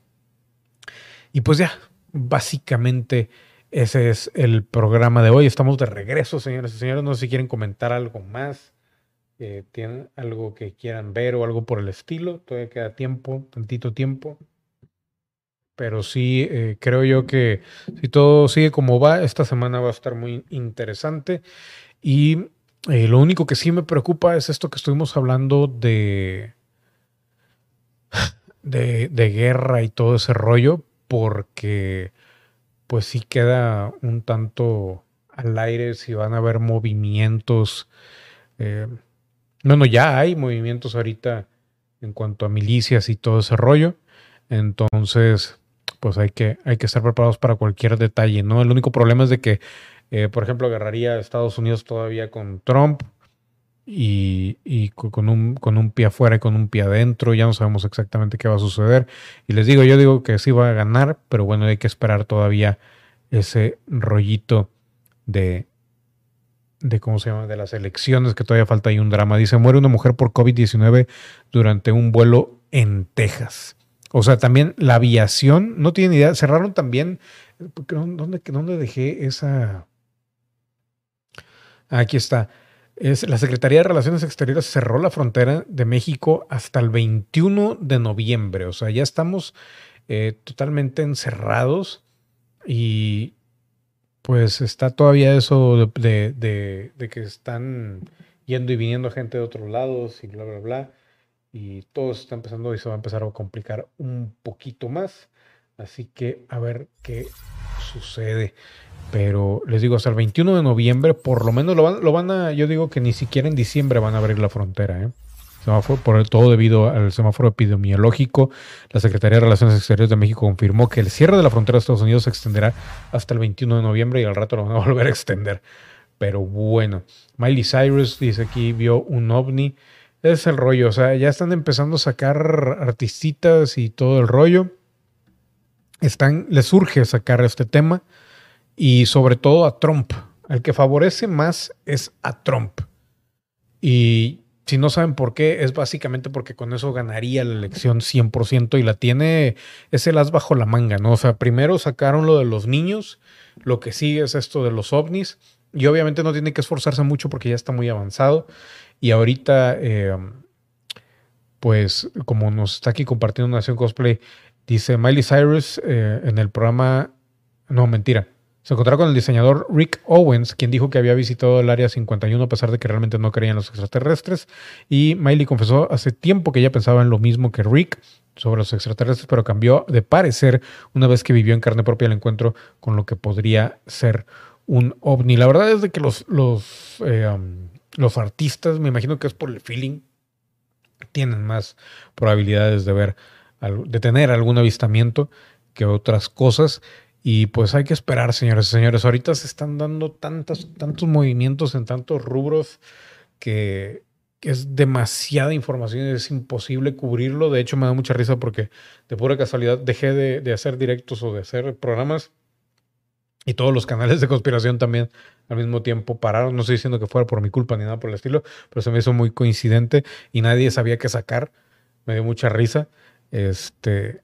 Y pues ya, básicamente ese es el programa de hoy. Estamos de regreso, señores y señores. No sé si quieren comentar algo más. eh, ¿Tienen algo que quieran ver o algo por el estilo? Todavía queda tiempo, tantito tiempo. Pero sí, eh, creo yo que si todo sigue como va, esta semana va a estar muy interesante. Y eh, lo único que sí me preocupa es esto que estuvimos hablando de, de, guerra y todo ese rollo, porque pues sí queda un tanto al aire si van a haber movimientos. eh, bueno, ya hay movimientos ahorita en cuanto a milicias y todo ese rollo. Entonces, pues hay que, hay que estar preparados para cualquier detalle, ¿no? El único problema es de que eh, por ejemplo, agarraría a Estados Unidos todavía con Trump y, y co- con, un, con un pie afuera y con un pie adentro. Ya no sabemos exactamente qué va a suceder. Y les digo, yo digo que sí va a ganar, pero bueno, hay que esperar todavía ese rollito de, de ¿cómo se llama? De las elecciones, que todavía falta ahí un drama. Dice, muere una mujer por COVID-19 durante un vuelo en Texas. O sea, también la aviación, no tienen idea, cerraron también, ¿dónde, dónde dejé esa? Aquí está. Es, la Secretaría de Relaciones Exteriores cerró la frontera de México hasta el 21 de noviembre. O sea, ya estamos eh, totalmente encerrados y pues está todavía eso de, de, que están yendo y viniendo gente de otros lados y bla, bla, bla. Y todo se está empezando y se va a empezar a complicar un poquito más. Así que a ver qué sucede. Pero les digo, hasta el 21 de noviembre, por lo menos lo van, lo van a, yo digo que ni siquiera en diciembre van a abrir la frontera. ¿eh? Semáforo, por todo debido al semáforo epidemiológico, la Secretaría de Relaciones Exteriores de México confirmó que el cierre de la frontera de Estados Unidos se extenderá hasta el 21 de noviembre y al rato lo van a volver a extender. Pero bueno, Miley Cyrus dice aquí vio un ovni. Es el rollo, o sea, ya están empezando a sacar artistitas y todo el rollo. Están, les surge sacar este tema y sobre todo a Trump. El que favorece más es a Trump. Y si no saben por qué, es básicamente porque con eso ganaría la elección 100% y la tiene, es el as bajo la manga, ¿no? O sea, primero sacaron lo de los niños, lo que sigue es esto de los ovnis y obviamente no tiene que esforzarse mucho porque ya está muy avanzado y ahorita, eh, pues como nos está aquí compartiendo Nación Cosplay, dice Miley Cyrus eh, en el programa, no, mentira, se encontró con el diseñador Rick Owens, quien dijo que había visitado el Área 51 a pesar de que realmente no creía en los extraterrestres. Y Miley confesó hace tiempo que ella pensaba en lo mismo que Rick sobre los extraterrestres, pero cambió de parecer una vez que vivió en carne propia el encuentro con lo que podría ser un ovni. La verdad es de que los, los, eh, um, los artistas, me imagino que es por el feeling, tienen más probabilidades de ver, de tener algún avistamiento que otras cosas. Y pues hay que esperar, señores y señores. Ahorita se están dando tantos, tantos movimientos en tantos rubros que, es demasiada información y es imposible cubrirlo. De hecho, me da mucha risa porque de pura casualidad dejé de, de hacer directos o de hacer programas y todos los canales de conspiración también al mismo tiempo pararon. No estoy diciendo que fuera por mi culpa ni nada por el estilo, pero se me hizo muy coincidente y nadie sabía qué sacar. Me dio mucha risa. Este,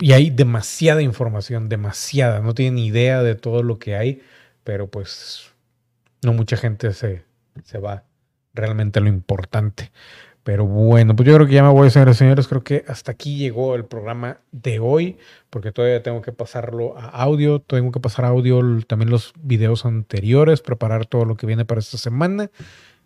y hay demasiada información, demasiada. No tienen idea de todo lo que hay, pero pues no mucha gente se, se va realmente a lo importante. Pero bueno, pues yo creo que ya me voy a hacer, señores. Creo que hasta aquí llegó el programa de hoy, porque todavía tengo que pasarlo a audio, tengo que pasar a audio también los videos anteriores, preparar todo lo que viene para esta semana.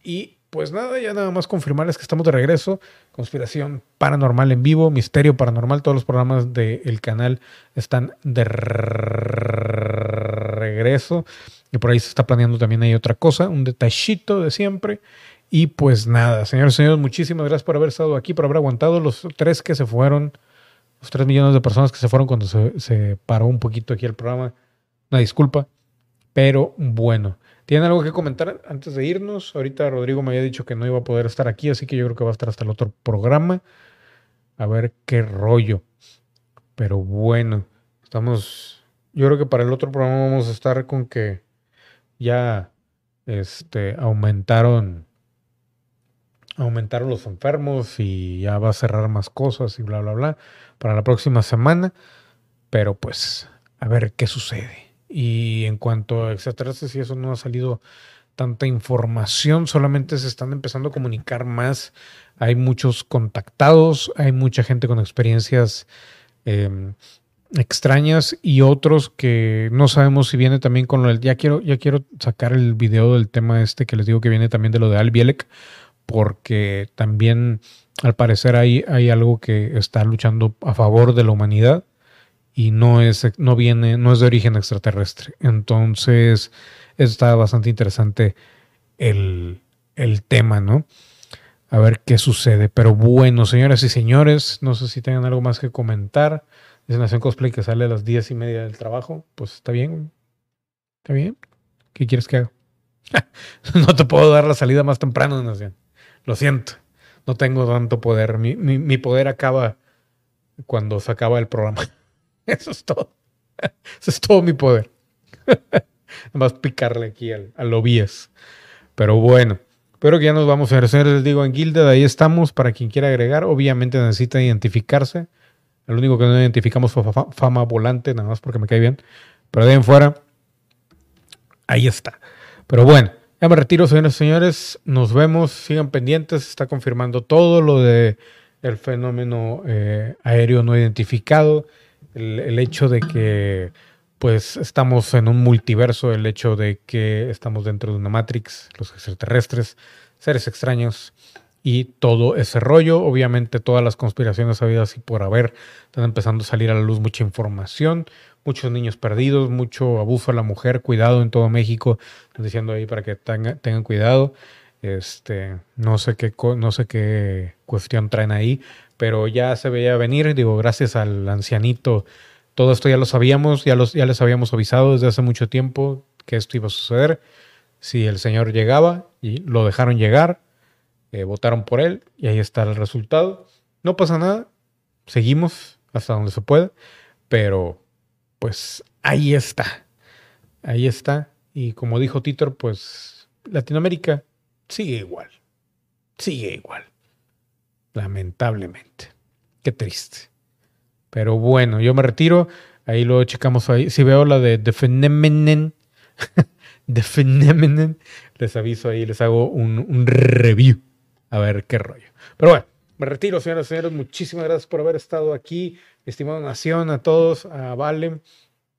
Y pues nada, ya nada más confirmarles que estamos de regreso. Conspiración paranormal en vivo, misterio paranormal. Todos los programas del canal están de regreso. Y por ahí se está planeando también hay otra cosa, un detallito de siempre. Y pues nada, señores y señores, muchísimas gracias por haber estado aquí, por haber aguantado los tres que se fueron, los tres millones de personas que se fueron cuando se, se paró un poquito aquí el programa. Una disculpa, pero bueno. ¿Tienen algo que comentar antes de irnos? Ahorita Rodrigo me había dicho que no iba a poder estar aquí, así que yo creo que va a estar hasta el otro programa. A ver qué rollo. Pero bueno, estamos. Yo creo que para el otro programa vamos a estar con que ya este, aumentaron. Aumentaron los enfermos y ya va a cerrar más cosas y bla, bla, bla. Para la próxima semana. Pero pues, a ver qué sucede. Y en cuanto a extraterrestres y eso no ha salido tanta información, solamente se están empezando a comunicar más. Hay muchos contactados, hay mucha gente con experiencias eh, extrañas y otros que no sabemos si viene también con lo del... Ya quiero, ya quiero sacar el video del tema este que les digo que viene también de lo de Al Bielek, porque también al parecer hay algo que está luchando a favor de la humanidad y no es, no viene, no es de origen extraterrestre. Entonces está bastante interesante el, el tema, ¿no? A ver qué sucede. Pero bueno, señoras y señores, no sé si tengan algo más que comentar. Es Nación Cosplay que sale a las diez y media del trabajo. Pues está bien. ¿Está bien? ¿Qué quieres que haga? no te puedo dar la salida más temprano, Nación. Lo siento. No tengo tanto poder. Mi, mi poder acaba cuando se acaba el programa. Eso es todo. Eso es todo mi poder. Más picarle aquí al, al lobbies. Pero bueno, espero que ya nos vamos a ver. Les digo, en Gilded ahí estamos para quien quiera agregar. Obviamente necesita identificarse. El único que no identificamos fue fama volante, nada más porque me cae bien. Pero de ahí en fuera, ahí está. Pero bueno, ya me retiro, señores y señores. Nos vemos. Sigan pendientes. Está confirmando todo lo de el fenómeno eh, aéreo no identificado el, hecho de que pues estamos en un multiverso, el hecho de que estamos dentro de una Matrix, los extraterrestres seres extraños y todo ese rollo. Obviamente todas las conspiraciones habidas y por haber están empezando a salir a la luz mucha información, muchos niños perdidos, mucho abuso a la mujer, cuidado en todo México, están diciendo ahí para que tenga- tengan cuidado. Este, no sé qué no sé qué cuestión traen ahí, pero ya se veía venir, digo, gracias al ancianito todo esto ya lo sabíamos, ya, los, ya les habíamos avisado desde hace mucho tiempo que esto iba a suceder. Si el señor llegaba y lo dejaron llegar, eh, votaron por él y ahí está el resultado. No pasa nada, seguimos hasta donde se puede, pero pues ahí está, ahí está. Y como dijo Titor, pues Latinoamérica sigue igual, sigue igual, lamentablemente. Qué triste. Pero bueno, yo me retiro. Ahí lo checamos ahí. Si veo la de The Phenomenon, The les aviso ahí, les hago un, un review. A ver qué rollo. Pero bueno, me retiro, señoras y señores. Muchísimas gracias por haber estado aquí. Estimado Nación, a todos, a Vale,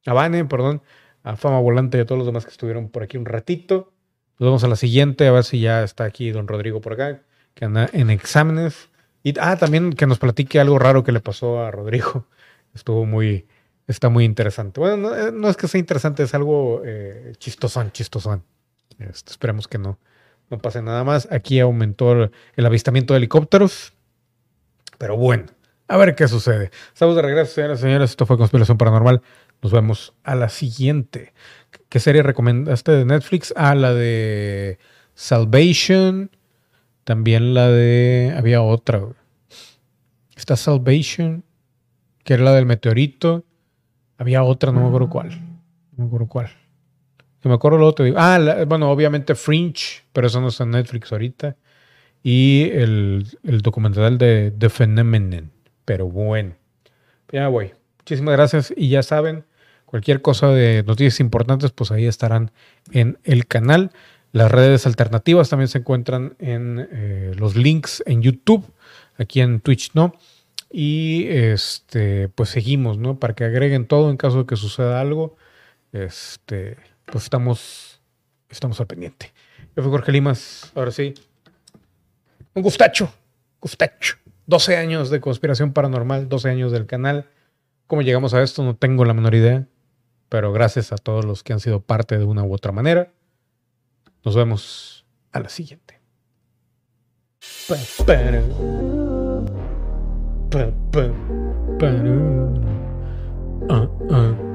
a Vane, perdón, a Fama Volante y a todos los demás que estuvieron por aquí un ratito. Nos vemos a la siguiente, a ver si ya está aquí don Rodrigo por acá, que anda en exámenes. Y ah, también que nos platique algo raro que le pasó a Rodrigo. Estuvo muy, está muy interesante. Bueno, no, eh, no es que sea interesante, es algo eh, chistosón, chistosón. Este, esperemos que no, no pase nada más. Aquí aumentó el, el avistamiento de helicópteros. Pero bueno, a ver qué sucede. Estamos de regreso, señoras y señores. Esto fue Conspiración Paranormal. Nos vemos a la siguiente. ¿Qué serie recomendaste de Netflix? Ah, la de Salvation. También la de. Había otra. güey. Está Salvation, que era la del meteorito. Había otra, no me acuerdo cuál. No me acuerdo cuál. Si me acuerdo te digo. Ah, bueno, obviamente Fringe, pero eso no está en Netflix ahorita. Y el, el documental de The Phenomenon. Pero bueno. Ya voy. Muchísimas gracias. Y ya saben, cualquier cosa de noticias importantes, pues ahí estarán en el canal. Las redes alternativas también se encuentran en eh, los links en YouTube, aquí en Twitch no. Y este, pues seguimos, ¿no? Para que agreguen todo en caso de que suceda algo. Este, pues estamos, estamos al pendiente. Yo fui Jorge Limas, ahora sí. Un gustacho, gustacho. 12 años de conspiración paranormal, 12 años del canal. ¿Cómo llegamos a esto? No tengo la menor idea. Pero gracias a todos los que han sido parte de una u otra manera. Nos vemos a la siguiente. Ah, ah.